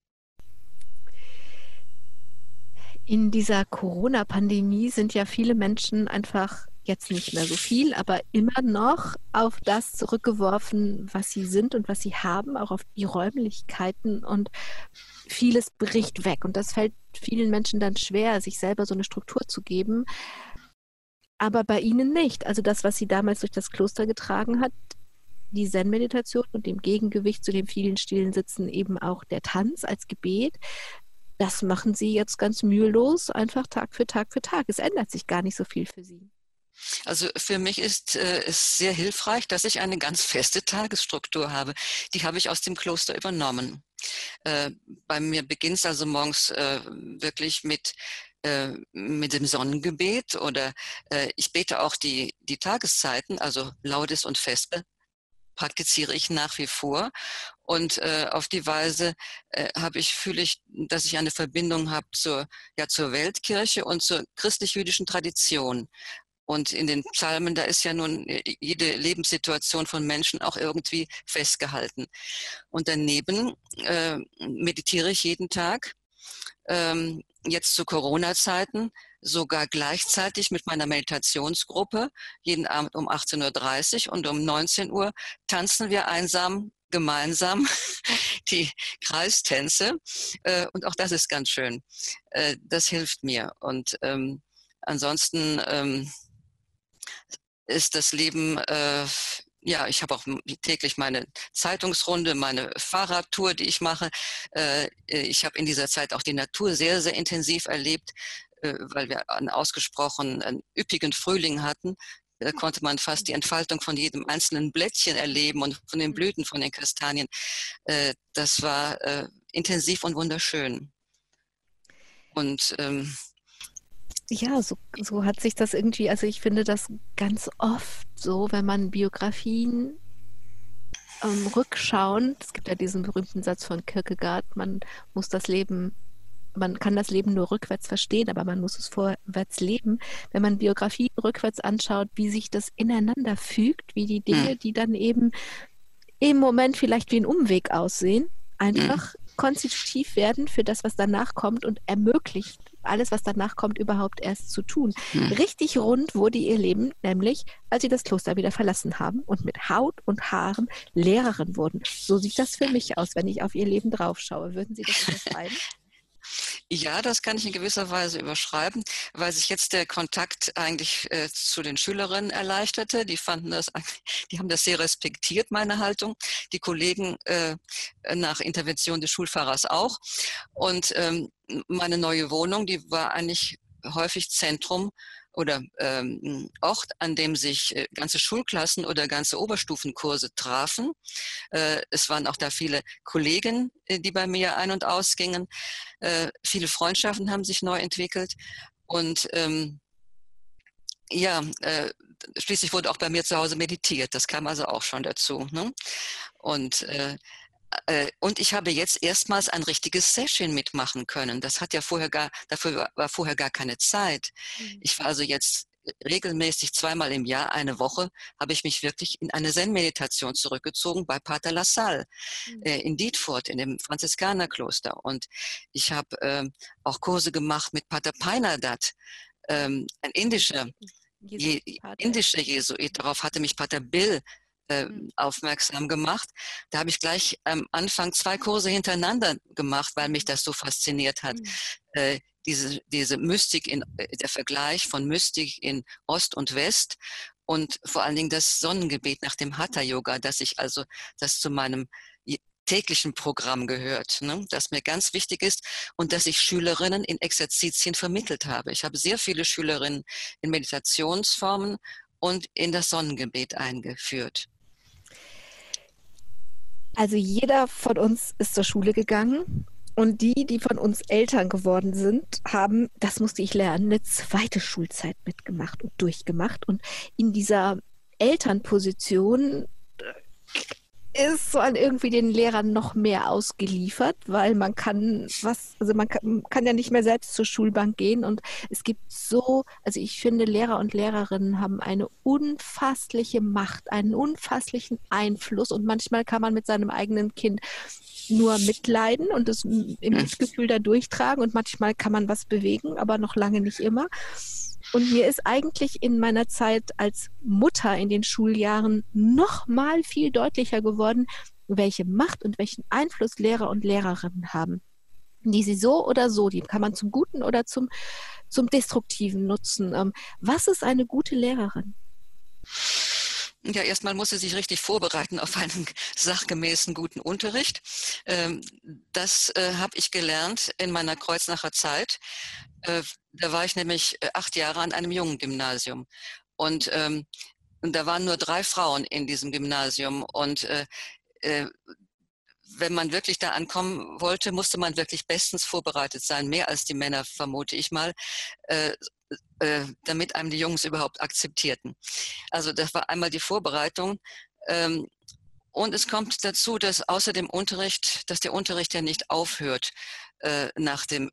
In dieser Corona-Pandemie sind ja viele Menschen einfach jetzt nicht mehr so viel, aber immer noch auf das zurückgeworfen, was sie sind und was sie haben, auch auf die Räumlichkeiten und vieles bricht weg. Und das fällt vielen Menschen dann schwer, sich selber so eine Struktur zu geben. Aber bei ihnen nicht. Also das, was sie damals durch das Kloster getragen hat, die Zen-Meditation und dem Gegengewicht zu den vielen stillen Sitzen eben auch der Tanz als Gebet, das machen sie jetzt ganz mühelos, einfach Tag für Tag für Tag. Es ändert sich gar nicht so viel für sie. Also für mich ist äh, es sehr hilfreich, dass ich eine ganz feste Tagesstruktur habe. Die habe ich aus dem Kloster übernommen. Äh, bei mir beginnt es also morgens äh, wirklich mit mit dem Sonnengebet oder ich bete auch die, die Tageszeiten, also Laudes und Vesper, praktiziere ich nach wie vor. Und äh, auf die Weise äh, habe ich, fühle ich, dass ich eine Verbindung habe zur, ja, zur Weltkirche und zur christlich-jüdischen Tradition. Und in den Psalmen, da ist ja nun äh, jede Lebenssituation von Menschen auch irgendwie festgehalten. Und daneben äh, meditiere ich jeden Tag. Ähm, jetzt zu Corona-Zeiten sogar gleichzeitig mit meiner Meditationsgruppe jeden Abend um 18.30 Uhr und um 19 Uhr tanzen wir einsam gemeinsam die Kreistänze. Äh, und auch das ist ganz schön. Äh, das hilft mir. Und ähm, ansonsten ähm, ist das Leben äh, ja, ich habe auch täglich meine Zeitungsrunde, meine Fahrradtour, die ich mache. Äh, ich habe in dieser Zeit auch die Natur sehr, sehr intensiv erlebt, äh, weil wir einen ausgesprochen einen üppigen Frühling hatten. Da konnte man fast die Entfaltung von jedem einzelnen Blättchen erleben und von den Blüten von den Kastanien. Äh, das war intensiv und wunderschön. Und ähm, ja, so, so hat sich das irgendwie, also ich finde das ganz oft so, wenn man Biografien ähm, rückschauen, es gibt ja diesen berühmten Satz von Kierkegaard, man muss das Leben, man kann das Leben nur rückwärts verstehen, aber man muss es vorwärts leben. Wenn man Biografien rückwärts anschaut, wie sich das ineinander fügt, wie die Dinge, hm. die dann eben im Moment vielleicht wie ein Umweg aussehen, einfach hm. konstitutiv werden für das, was danach kommt und ermöglicht alles, was danach kommt, überhaupt erst zu tun. Hm. Richtig rund wurde ihr Leben, nämlich als sie das Kloster wieder verlassen haben und mit Haut und Haaren Lehrerin wurden. So sieht das für mich aus, wenn ich auf ihr Leben draufschaue. Würden Sie das unterschreiben? Ja, das kann ich in gewisser Weise überschreiben, weil sich jetzt der Kontakt eigentlich äh, zu den Schülerinnen erleichterte. Die fanden das, die haben das sehr respektiert, meine Haltung. Die Kollegen äh, nach Intervention des Schulfahrers auch. Und ähm, meine neue Wohnung, die war eigentlich häufig Zentrum oder ähm, Ort, an dem sich äh, ganze Schulklassen oder ganze Oberstufenkurse trafen. Äh, es waren auch da viele Kollegen, äh, die bei mir ein- und ausgingen. Äh, viele Freundschaften haben sich neu entwickelt. Und ähm, ja, äh, schließlich wurde auch bei mir zu Hause meditiert. Das kam also auch schon dazu. Ne? Und äh, und ich habe jetzt erstmals ein richtiges Session mitmachen können. Das hat ja vorher gar, dafür war vorher gar keine Zeit. Mhm. Ich war also jetzt regelmäßig zweimal im Jahr, eine Woche, habe ich mich wirklich in eine Zen-Meditation zurückgezogen bei Pater Lassalle mhm. äh, in Dietfurt, in dem Franziskanerkloster. Und ich habe äh, auch Kurse gemacht mit Pater Peinadat, ähm, ein indischer, Je, indischer Jesuit. Darauf hatte mich Pater Bill äh, mhm. aufmerksam gemacht. Da habe ich gleich am Anfang zwei Kurse hintereinander gemacht, weil mich das so fasziniert hat. Mhm. Äh, diese, diese Mystik, in, äh, der Vergleich von Mystik in Ost und West und vor allen Dingen das Sonnengebet nach dem Hatha-Yoga, dass ich also das zu meinem täglichen Programm gehört, ne, das mir ganz wichtig ist und dass ich Schülerinnen in Exerzitien vermittelt habe. Ich habe sehr viele Schülerinnen in Meditationsformen und in das Sonnengebet eingeführt. Also jeder von uns ist zur Schule gegangen und die, die von uns Eltern geworden sind, haben, das musste ich lernen, eine zweite Schulzeit mitgemacht und durchgemacht. Und in dieser Elternposition ist man irgendwie den Lehrern noch mehr ausgeliefert, weil man kann was, also man kann, kann, ja nicht mehr selbst zur Schulbank gehen und es gibt so, also ich finde, Lehrer und Lehrerinnen haben eine unfassliche Macht, einen unfasslichen Einfluss und manchmal kann man mit seinem eigenen Kind nur mitleiden und das im Mitgefühl da durchtragen und manchmal kann man was bewegen, aber noch lange nicht immer. Und mir ist eigentlich in meiner Zeit als Mutter in den Schuljahren noch mal viel deutlicher geworden, welche Macht und welchen Einfluss Lehrer und Lehrerinnen haben, die sie so oder so, die kann man zum Guten oder zum, zum Destruktiven nutzen. Ähm, was ist eine gute Lehrerin? Ja, erstmal muss sie sich richtig vorbereiten auf einen sachgemäßen guten Unterricht. Ähm, das äh, habe ich gelernt in meiner Kreuznacher Zeit. Äh, da war ich nämlich äh, acht Jahre an einem jungen Gymnasium. Und, ähm, und da waren nur drei Frauen in diesem Gymnasium. Und wenn man wirklich da ankommen wollte, musste man wirklich bestens vorbereitet sein, mehr als die Männer, vermute ich mal, äh, damit einem die Jungs überhaupt akzeptierten. Also das war einmal die Vorbereitung. Ähm, und es kommt dazu, dass außer dem Unterricht, dass der Unterricht ja nicht aufhört äh, nach dem äh,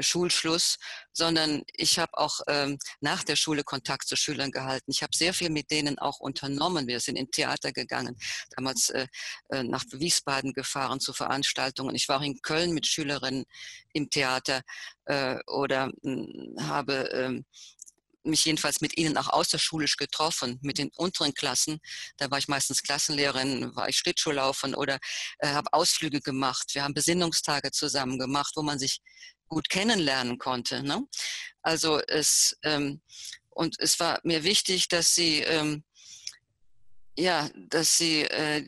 Schulschluss, sondern ich habe auch ähm, nach der Schule Kontakt zu Schülern gehalten. Ich habe sehr viel mit denen auch unternommen. Wir sind in Theater gegangen, damals äh, äh, nach Wiesbaden gefahren zu Veranstaltungen. Ich war auch in Köln mit Schülerinnen im Theater äh, oder äh, habe ähm, mich jedenfalls mit ihnen auch außerschulisch getroffen, mit den unteren Klassen. Da war ich meistens Klassenlehrerin, war ich Schlittschuhlaufen oder äh, habe Ausflüge gemacht. Wir haben Besinnungstage zusammen gemacht, wo man sich gut kennenlernen konnte. Ne? Also es ähm, und es war mir wichtig, dass sie ähm, ja, dass sie äh,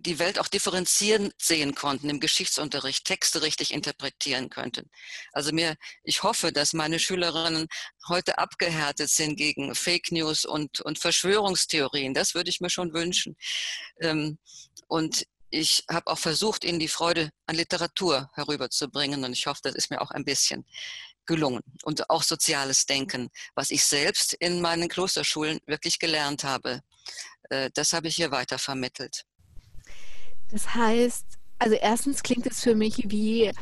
die Welt auch differenzieren sehen konnten im Geschichtsunterricht, Texte richtig interpretieren könnten. Also mir, ich hoffe, dass meine Schülerinnen heute abgehärtet sind gegen Fake News und, und Verschwörungstheorien. Das würde ich mir schon wünschen. Ähm, und ich habe auch versucht, ihnen die Freude an Literatur herüberzubringen und ich hoffe, das ist mir auch ein bisschen gelungen. Und auch soziales Denken, was ich selbst in meinen Klosterschulen wirklich gelernt habe, äh, das habe ich hier weiter vermittelt. Das heißt, also erstens klingt es für mich wie,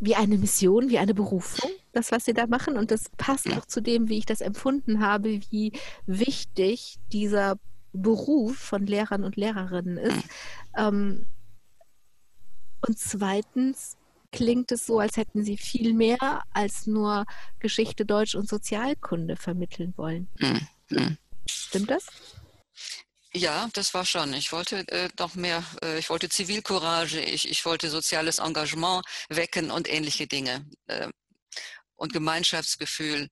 wie eine Mission, wie eine Berufung, das, was Sie da machen. Und das passt auch zu dem, wie ich das empfunden habe, wie wichtig dieser Beruf von Lehrern und Lehrerinnen ist. Ähm, und zweitens klingt es so, als hätten Sie viel mehr als nur Geschichte, Deutsch und Sozialkunde vermitteln wollen. Mhm. Stimmt das? Ja, das war schon. Ich wollte äh, noch mehr, äh, ich wollte Zivilcourage, ich, ich wollte soziales Engagement wecken und ähnliche Dinge. Äh, und Gemeinschaftsgefühl.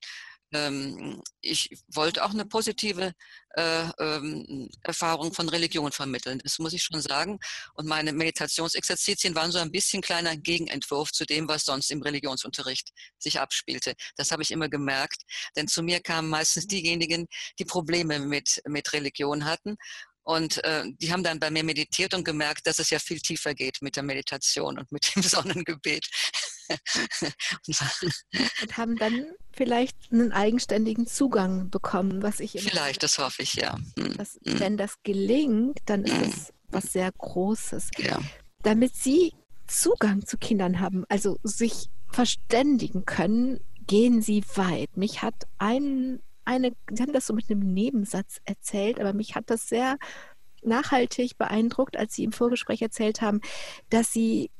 Ähm, ich wollte auch eine positive äh, ähm, Erfahrung von Religion vermitteln. Das muss ich schon sagen. Und meine Meditationsexerzitien waren so ein bisschen kleiner Gegenentwurf zu dem, was sonst im Religionsunterricht sich abspielte. Das habe ich immer gemerkt. Denn zu mir kamen meistens diejenigen, die Probleme mit, mit Religion hatten. Und äh, die haben dann bei mir meditiert und gemerkt, dass es ja viel tiefer geht mit der Meditation und mit dem Sonnengebet. und haben dann vielleicht einen eigenständigen Zugang bekommen, was ich immer Vielleicht, das hoffe ich, ja. Hm. Dass, hm. Wenn das gelingt, dann ist es was sehr Großes. Ja. Damit Sie Zugang zu Kindern haben, also sich verständigen können, gehen Sie weit. Mich hat ein eine, Sie haben das so mit einem Nebensatz erzählt, aber mich hat das sehr nachhaltig beeindruckt, als Sie im Vorgespräch erzählt haben, dass Sie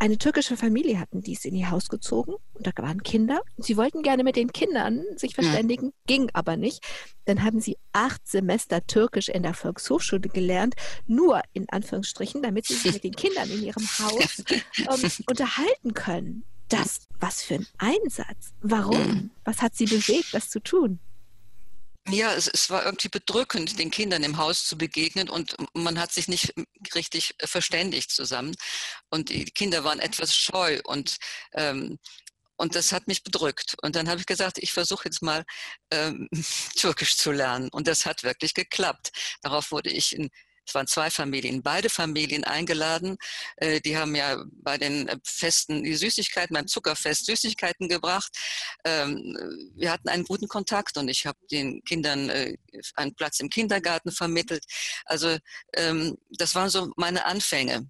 eine türkische Familie hatten, die ist in ihr Haus gezogen und da waren Kinder. Sie wollten gerne mit den Kindern sich verständigen, ja. ging aber nicht. Dann haben sie acht Semester Türkisch in der Volkshochschule gelernt, nur in Anführungsstrichen, damit sie sich mit den Kindern in ihrem Haus ähm, unterhalten können das, was für ein Einsatz. Warum? Was hat Sie bewegt, das zu tun? Ja, es, es, war irgendwie bedrückend, den Kindern im Haus zu begegnen und man hat sich nicht richtig verständigt zusammen. Und die Kinder waren etwas scheu und ähm, und das hat mich bedrückt. Und dann habe ich gesagt, ich versuche jetzt mal ähm, Türkisch zu lernen. Und das hat wirklich geklappt. Darauf wurde ich in es waren zwei Familien, beide Familien eingeladen. Äh, die haben ja bei den äh, Festen die Süßigkeiten, beim Zuckerfest Süßigkeiten gebracht. Ähm, wir hatten einen guten Kontakt und ich habe den Kindern äh, einen Platz im Kindergarten vermittelt. Also ähm, das waren so meine Anfänge.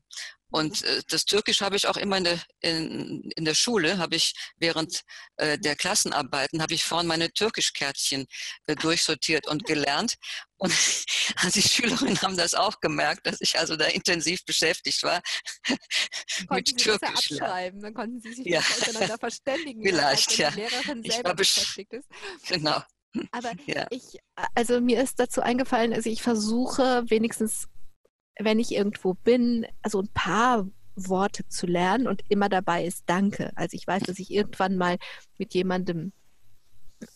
Und äh, das Türkisch habe ich auch immer in der, in, in der Schule, habe ich während äh, der Klassenarbeiten, habe ich vorhin meine Türkischkärtchen äh, durchsortiert und gelernt. Und die Schülerinnen haben das auch gemerkt, dass ich also da intensiv beschäftigt war mit Türkisch. Abschreiben, dann konnten Sie sich ja. miteinander verständigen. Vielleicht, ja. Die Lehrerin selber beschäftigt ist. Genau. Aber ja. ich, also mir ist dazu eingefallen, also ich versuche wenigstens, wenn ich irgendwo bin, also ein paar Worte zu lernen und immer dabei ist Danke. Also ich weiß, dass ich irgendwann mal mit jemandem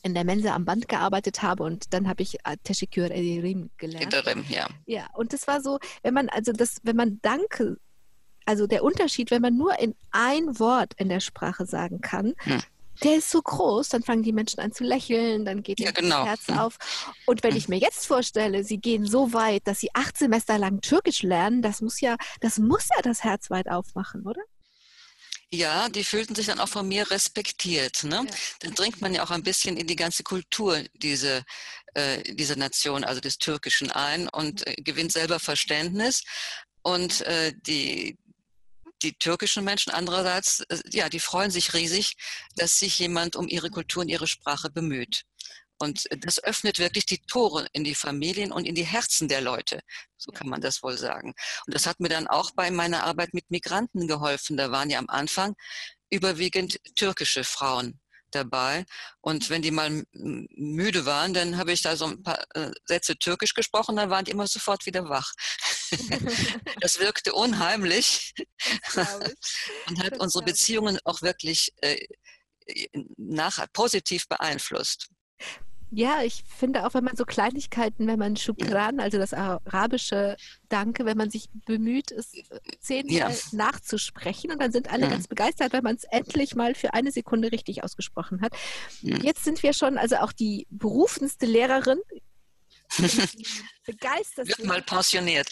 in der Mensa am Band gearbeitet habe und dann habe ich Teşekkür ederim gelernt. Ederim, ja. Ja, und das war so, wenn man also das, wenn man Danke, also der Unterschied, wenn man nur in ein Wort in der Sprache sagen kann, hm. Der ist so groß, dann fangen die Menschen an zu lächeln, dann geht ja, genau. das Herz auf. Und wenn ich mir jetzt vorstelle, sie gehen so weit, dass sie acht Semester lang Türkisch lernen, das muss ja, das muss ja das Herz weit aufmachen, oder? Ja, die fühlten sich dann auch von mir respektiert. Ne? Ja. Dann dringt man ja auch ein bisschen in die ganze Kultur diese, äh, dieser Nation, also des Türkischen ein und äh, gewinnt selber Verständnis. Und äh, die, die türkischen Menschen andererseits, äh, ja, die freuen sich riesig, dass sich jemand um ihre Kultur und ihre Sprache bemüht. Und das öffnet wirklich die Tore in die Familien und in die Herzen der Leute. So kann man das wohl sagen. Und das hat mir dann auch bei meiner Arbeit mit Migranten geholfen. Da waren ja am Anfang überwiegend türkische Frauen dabei. Und wenn die mal müde waren, dann habe ich da so ein paar äh, Sätze türkisch gesprochen, dann waren die immer sofort wieder wach. das wirkte unheimlich und hat unsere Beziehungen auch wirklich äh, nach, positiv beeinflusst. Ja, ich finde auch, wenn man so Kleinigkeiten, wenn man Shukran, also das arabische Danke, wenn man sich bemüht, es äh, zehnmal ja. nachzusprechen und dann sind alle ja. ganz begeistert, wenn man es endlich mal für eine Sekunde richtig ausgesprochen hat. Ja. Jetzt sind wir schon, also auch die berufenste Lehrerin, begeistert wird mal pensioniert.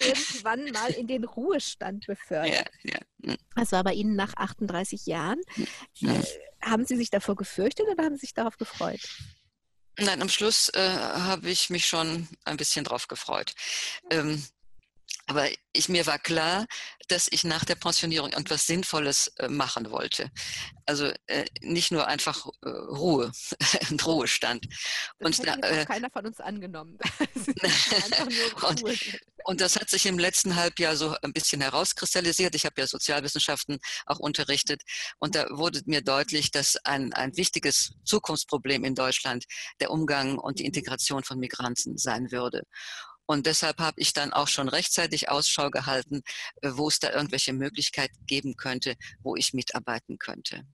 irgendwann mal in den Ruhestand befördert. Ja, ja. Das war bei Ihnen nach 38 Jahren. Äh, haben Sie sich davor gefürchtet oder haben Sie sich darauf gefreut? Nein, am Schluss äh, habe ich mich schon ein bisschen drauf gefreut. Ähm, aber ich, mir war klar, dass ich nach der Pensionierung etwas Sinnvolles äh, machen wollte. Also äh, nicht nur einfach äh, Ruhe und Ruhestand. Das und da, äh, keiner von uns angenommen. und, und, das hat sich im letzten Halbjahr so ein bisschen herauskristallisiert. Ich habe ja Sozialwissenschaften auch unterrichtet und da wurde mir deutlich, dass ein, ein wichtiges Zukunftsproblem in Deutschland der Umgang und die Integration von Migranten sein würde. Und deshalb habe ich dann auch schon rechtzeitig Ausschau gehalten, äh, wo es da irgendwelche Möglichkeiten geben könnte, wo ich mitarbeiten könnte.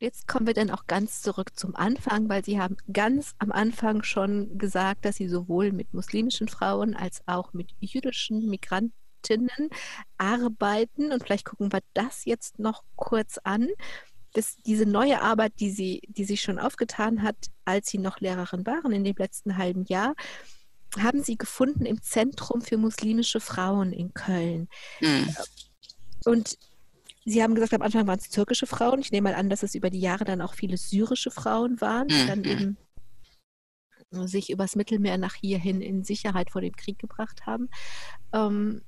Jetzt kommen wir dann auch ganz zurück zum Anfang, weil Sie haben ganz am Anfang schon gesagt, dass Sie sowohl mit muslimischen Frauen als auch mit jüdischen Migrantinnen arbeiten. Und vielleicht gucken wir das jetzt noch kurz an. Das, diese neue Arbeit, die Sie, die sich schon aufgetan hat, als Sie noch Lehrerin waren in dem letzten halben Jahr, haben sie gefunden im Zentrum für muslimische Frauen in Köln. Mhm. Und Sie haben gesagt, am Anfang waren es türkische Frauen. Ich nehme mal an, dass es über die Jahre dann auch viele syrische Frauen waren, die mhm. dann eben sich übers Mittelmeer nach hierhin in Sicherheit vor dem Krieg gebracht haben. Ähm,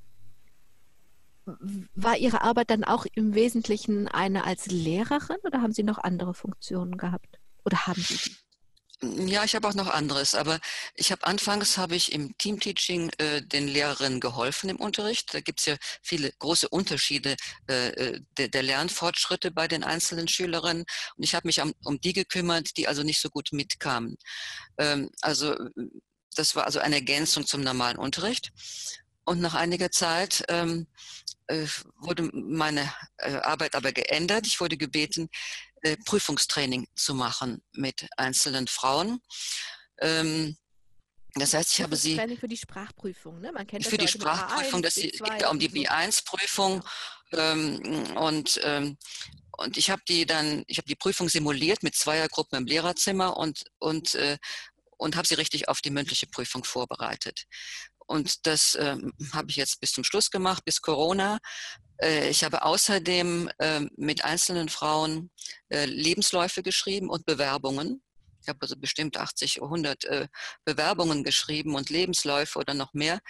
war Ihre Arbeit dann auch im Wesentlichen eine als Lehrerin oder haben Sie noch andere Funktionen gehabt? Oder haben Sie die? Ja, ich habe auch noch anderes, aber ich habe anfangs habe ich im Teamteaching äh, den Lehrerinnen geholfen im Unterricht. Da gibt es ja viele große Unterschiede äh, äh, der, der, Lernfortschritte bei den einzelnen Schülerinnen und ich habe mich um, um, die gekümmert, die also nicht so gut mitkamen. Ähm, also das war also eine Ergänzung zum normalen Unterricht. Und nach einiger Zeit ähm, äh, wurde meine äh, Arbeit aber geändert. Ich wurde gebeten, äh, Prüfungstraining zu machen mit einzelnen Frauen. Ähm, das heißt, ich habe sie. Training für die Sprachprüfung, ne? Man kennt das Für die Sprachprüfung, das geht um die B1-Prüfung. Ähm, und, ähm, und ich habe die dann, ich habe die Prüfung simuliert mit Zweiergruppen im Lehrerzimmer und, und, äh, und habe sie richtig auf die mündliche Prüfung vorbereitet. Und das ähm, habe ich jetzt bis zum Schluss gemacht, bis Corona. Äh, ich habe außerdem äh, mit einzelnen Frauen äh, Lebensläufe geschrieben und Bewerbungen. Ich habe also bestimmt 80, 100 äh, Bewerbungen geschrieben und Lebensläufe oder noch mehr.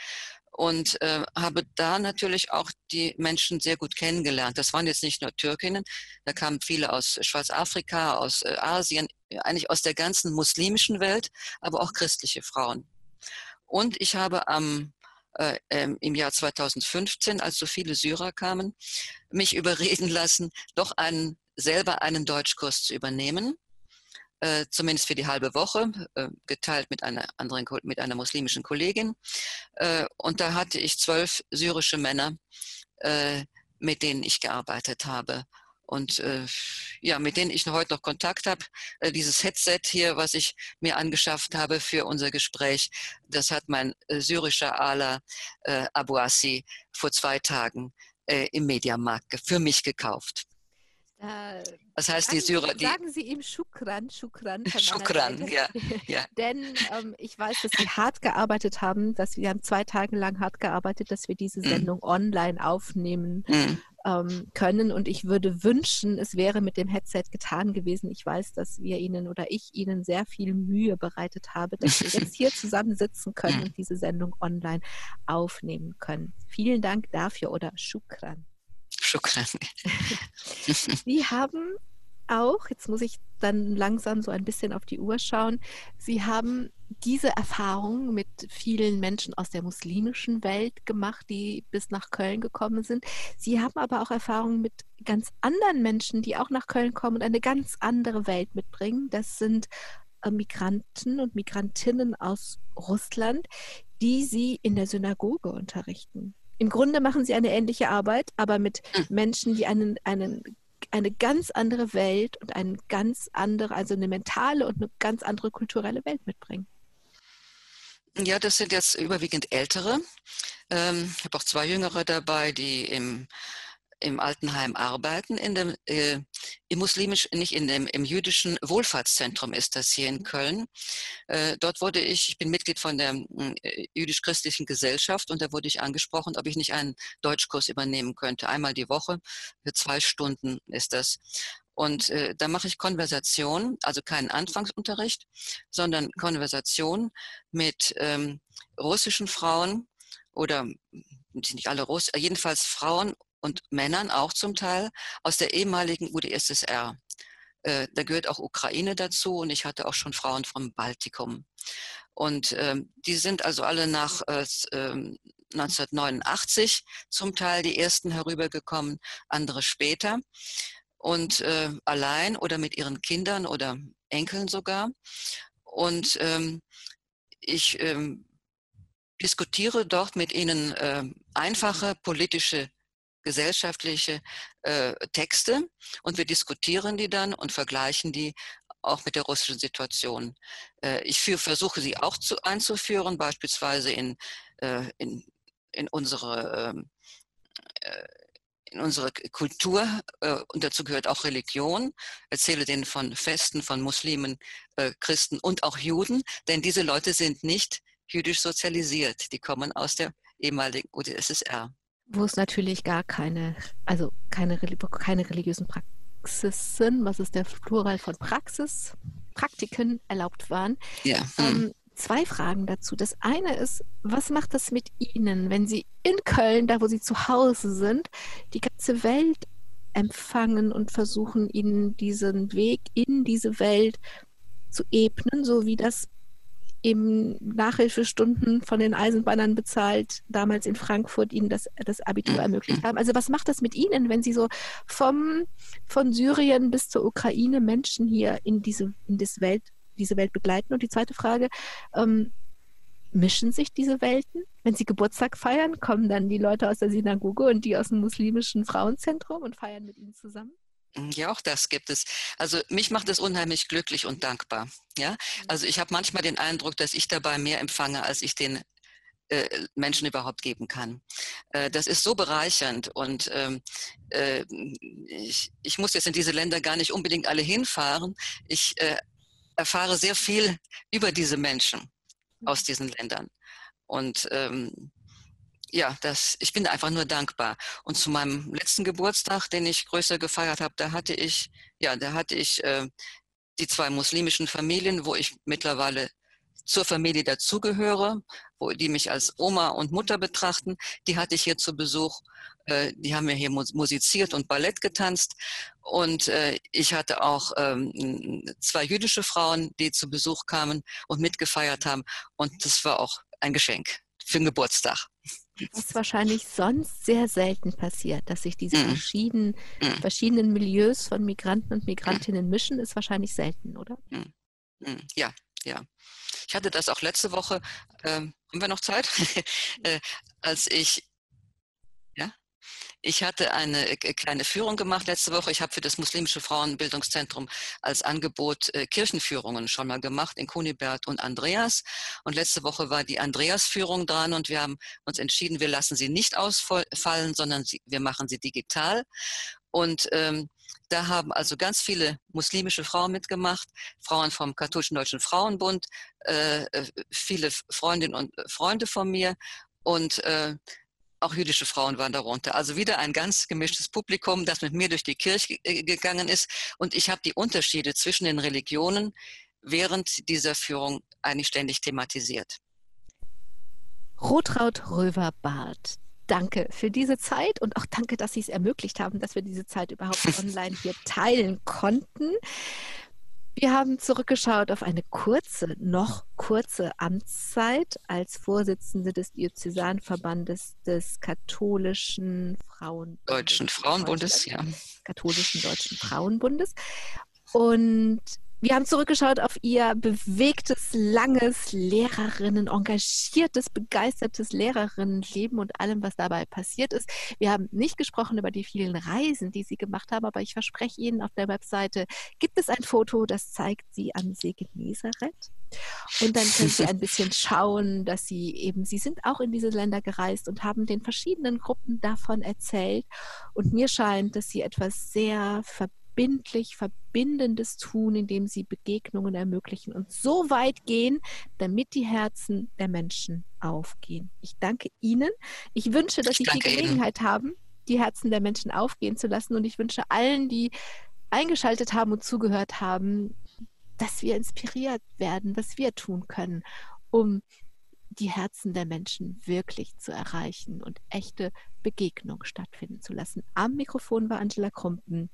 Und äh, habe da natürlich auch die Menschen sehr gut kennengelernt. Das waren jetzt nicht nur Türkinnen, da kamen viele aus Schwarzafrika, aus äh, Asien, eigentlich aus der ganzen muslimischen Welt, aber auch christliche Frauen. Und ich habe am ähm, im Jahr 2015, als so viele Syrer kamen, mich überreden lassen, doch einen, selber einen Deutschkurs zu übernehmen. äh, zumindest für die halbe Woche, äh, geteilt mit einer anderen, mit einer muslimischen Kollegin. Äh, und da hatte ich zwölf syrische Männer, äh, mit denen ich gearbeitet habe und äh, ja, mit denen ich heute noch Kontakt habe. Äh, dieses Headset hier, was ich mir angeschafft habe für unser Gespräch, das hat mein äh, syrischer Ala äh, Abuasi vor zwei Tagen äh, im Mediamarkt für mich gekauft. Äh, das heißt, sagen, die Syrer. Die sagen Sie ihm Schukran, Schukran. Schukran, ja. ja. Denn ähm, ich weiß, dass Sie hart gearbeitet haben, dass wir haben zwei Tage lang hart gearbeitet, dass wir diese mhm. Sendung mm. online aufnehmen mm. ähm, können. Und ich würde wünschen, es wäre mit dem Headset getan gewesen. Ich weiß, dass wir Ihnen oder ich Ihnen sehr viel Mühe bereitet habe, dass wir jetzt hier zusammensitzen können mm. und diese Sendung online aufnehmen können. Vielen Dank dafür oder Schukran. Schukran. Sie haben auch, jetzt muss ich dann langsam so ein bisschen auf die Uhr schauen, Sie haben diese Erfahrung mit vielen Menschen aus der muslimischen Welt gemacht, die bis nach Köln gekommen sind. Sie haben aber auch Erfahrungen mit ganz anderen Menschen, die auch nach Köln kommen und eine ganz andere Welt mitbringen. Das sind äh, Migranten und Migrantinnen aus Russland, die Sie in der Synagoge unterrichten. Im Grunde machen sie eine ähnliche Arbeit, aber mit hm. Menschen, die einen, einen, eine ganz andere Welt und eine ganz andere, also eine mentale und eine ganz andere kulturelle Welt mitbringen. Ja, das sind jetzt überwiegend Ältere. Ähm, ich habe auch zwei Jüngere dabei, die im im Altenheim arbeiten, in dem, äh, im muslimisch, nicht in dem, im jüdischen Wohlfahrtszentrum ist das hier in mhm. Köln. Äh, dort wurde ich, ich bin Mitglied von der äh, jüdisch-christlichen Gesellschaft und da wurde ich angesprochen, ob ich nicht einen Deutschkurs übernehmen könnte. Einmal die Woche, für zwei Stunden ist das. Und äh, da mache ich Konversation, also keinen Anfangsunterricht, sondern Konversation mit ähm, russischen Frauen oder sind nicht alle Russ, jedenfalls Frauen und Männern auch zum Teil aus der ehemaligen UdSSR. Äh, da gehört auch Ukraine dazu und ich hatte auch schon Frauen vom Baltikum. Und ähm, die sind also alle nach äh, 1989 ähm, zum Teil die ersten herübergekommen, andere später. Und äh, allein oder mit ihren Kindern oder Enkeln sogar. Und ähm, ich ähm, diskutiere dort mit ihnen äh, einfache politische gesellschaftliche äh, Texte und wir diskutieren die dann und vergleichen die auch mit der russischen Situation. Äh, ich für, versuche sie auch zu, einzuführen, beispielsweise in, äh, in, in unsere ähm, äh, in unsere Kultur äh, und dazu gehört auch Religion. Erzähle denen von Festen von Muslimen, äh, Christen und auch Juden, denn diese Leute sind nicht jüdisch sozialisiert. Die kommen aus der ehemaligen UdSSR wo es natürlich gar keine, also keine, keine religiösen Praxisen, was ist der Plural von Praxis, Praktiken erlaubt waren. Ja. Hm. Ähm, zwei Fragen dazu. Das eine ist, was macht das mit Ihnen, wenn Sie in Köln, da wo Sie zu Hause sind, die ganze Welt empfangen und versuchen, Ihnen diesen Weg in diese Welt zu ebnen, so wie das eben Nachhilfestunden von den Eisenbahnern bezahlt, damals in Frankfurt ihnen das, das Abitur mhm. ermöglicht haben. Also was macht das mit Ihnen, wenn Sie so vom, von Syrien bis zur Ukraine Menschen hier in diese, in das Welt, diese Welt begleiten? Und die zweite Frage, ähm, mischen sich diese Welten? Wenn Sie Geburtstag feiern, kommen dann die Leute aus der Synagoge und die aus dem muslimischen Frauenzentrum und feiern mit Ihnen zusammen? Hm, ja, auch das gibt es. Also mich macht es unheimlich glücklich und dankbar. Ja, mhm. also ich habe manchmal den Eindruck, dass ich dabei mehr empfange, als ich den äh, Menschen überhaupt geben kann. Äh, das ist so bereichernd und ähm, äh, ich, ich muss jetzt in diese Länder gar nicht unbedingt alle hinfahren. Ich erfahre sehr viel über diese Menschen aus mhm. diesen Ländern und ähm, ja, das, ich bin einfach nur dankbar. Und zu meinem letzten Geburtstag, den ich größer gefeiert habe, da hatte ich, ja, da hatte ich äh, die zwei muslimischen Familien, wo ich mittlerweile zur Familie dazugehöre, wo die mich als Oma und Mutter betrachten. Die hatte ich hier zu Besuch. Äh, die haben mir hier musiziert und Ballett getanzt. Und äh, ich hatte auch ähm, zwei jüdische Frauen, die zu Besuch kamen und mitgefeiert haben. Und das war auch ein Geschenk für den Geburtstag. Was wahrscheinlich sonst sehr selten passiert, dass sich diese mm. verschiedenen, mm. verschiedenen Milieus von Migranten und Migrantinnen mm. mischen, ist wahrscheinlich selten, oder? Ja, ja. Ich hatte das auch letzte Woche, ähm, haben wir noch Zeit? äh, als ich ich hatte eine äh, kleine Führung gemacht letzte Woche. Ich habe für das Muslimische Frauenbildungszentrum als Angebot äh, Kirchenführungen schon mal gemacht in Kunibert und Andreas. Und letzte Woche war die Andreas-Führung dran und wir haben uns entschieden, wir lassen sie nicht ausfallen, sondern wir machen sie digital. Und ähm, da haben also ganz viele muslimische Frauen mitgemacht, Frauen vom Katholischen Deutschen Frauenbund, äh, äh viele Freundinnen und Freunde von mir. Und äh, auch jüdische Frauen waren darunter. Also wieder ein ganz gemischtes Publikum, das mit mir durch die Kirche äh, gegangen ist. Und ich habe die Unterschiede zwischen den Religionen während dieser Führung eigentlich ständig thematisiert. Rotraud Röver-Barth, danke für diese Zeit und auch danke, dass Sie es ermöglicht haben, dass wir diese Zeit überhaupt online hier teilen konnten. Wir haben zurückgeschaut auf eine kurze, noch kurze Amtszeit als Vorsitzende des Diözesanverbandes des katholischen Frauenbundes. Deutschen Frauenbundes, ja. Katholischen Deutschen Frauenbundes. Und wir haben zurückgeschaut auf ihr bewegtes, langes Lehrerinnen, engagiertes, begeistertes Lehrerinnenleben und allem, was dabei passiert ist. Wir haben nicht gesprochen über die vielen Reisen, die sie gemacht haben, aber ich verspreche Ihnen, auf der Webseite gibt es ein Foto, das zeigt sie am See Genezareth. Und dann können Sie ein bisschen schauen, dass Sie eben, Sie sind auch in diese Länder gereist und haben den verschiedenen Gruppen davon erzählt. Und mir scheint, dass Sie etwas sehr verbindendes verbindlich Verbindendes tun, indem sie Begegnungen ermöglichen und so weit gehen, damit die Herzen der Menschen aufgehen. Ich danke Ihnen. Ich wünsche, dass Sie die Gelegenheit Ihnen. haben, die Herzen der Menschen aufgehen zu lassen und ich wünsche allen, die eingeschaltet haben und zugehört haben, dass wir inspiriert werden, was wir tun können, um die Herzen der Menschen wirklich zu erreichen und echte Begegnung stattfinden zu lassen. Am Mikrofon war Angela Krumpen.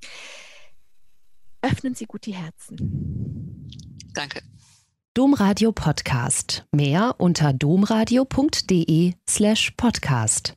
Öffnen Sie gut die Herzen. Danke. Domradio Podcast. Mehr unter domradio.de slash podcast.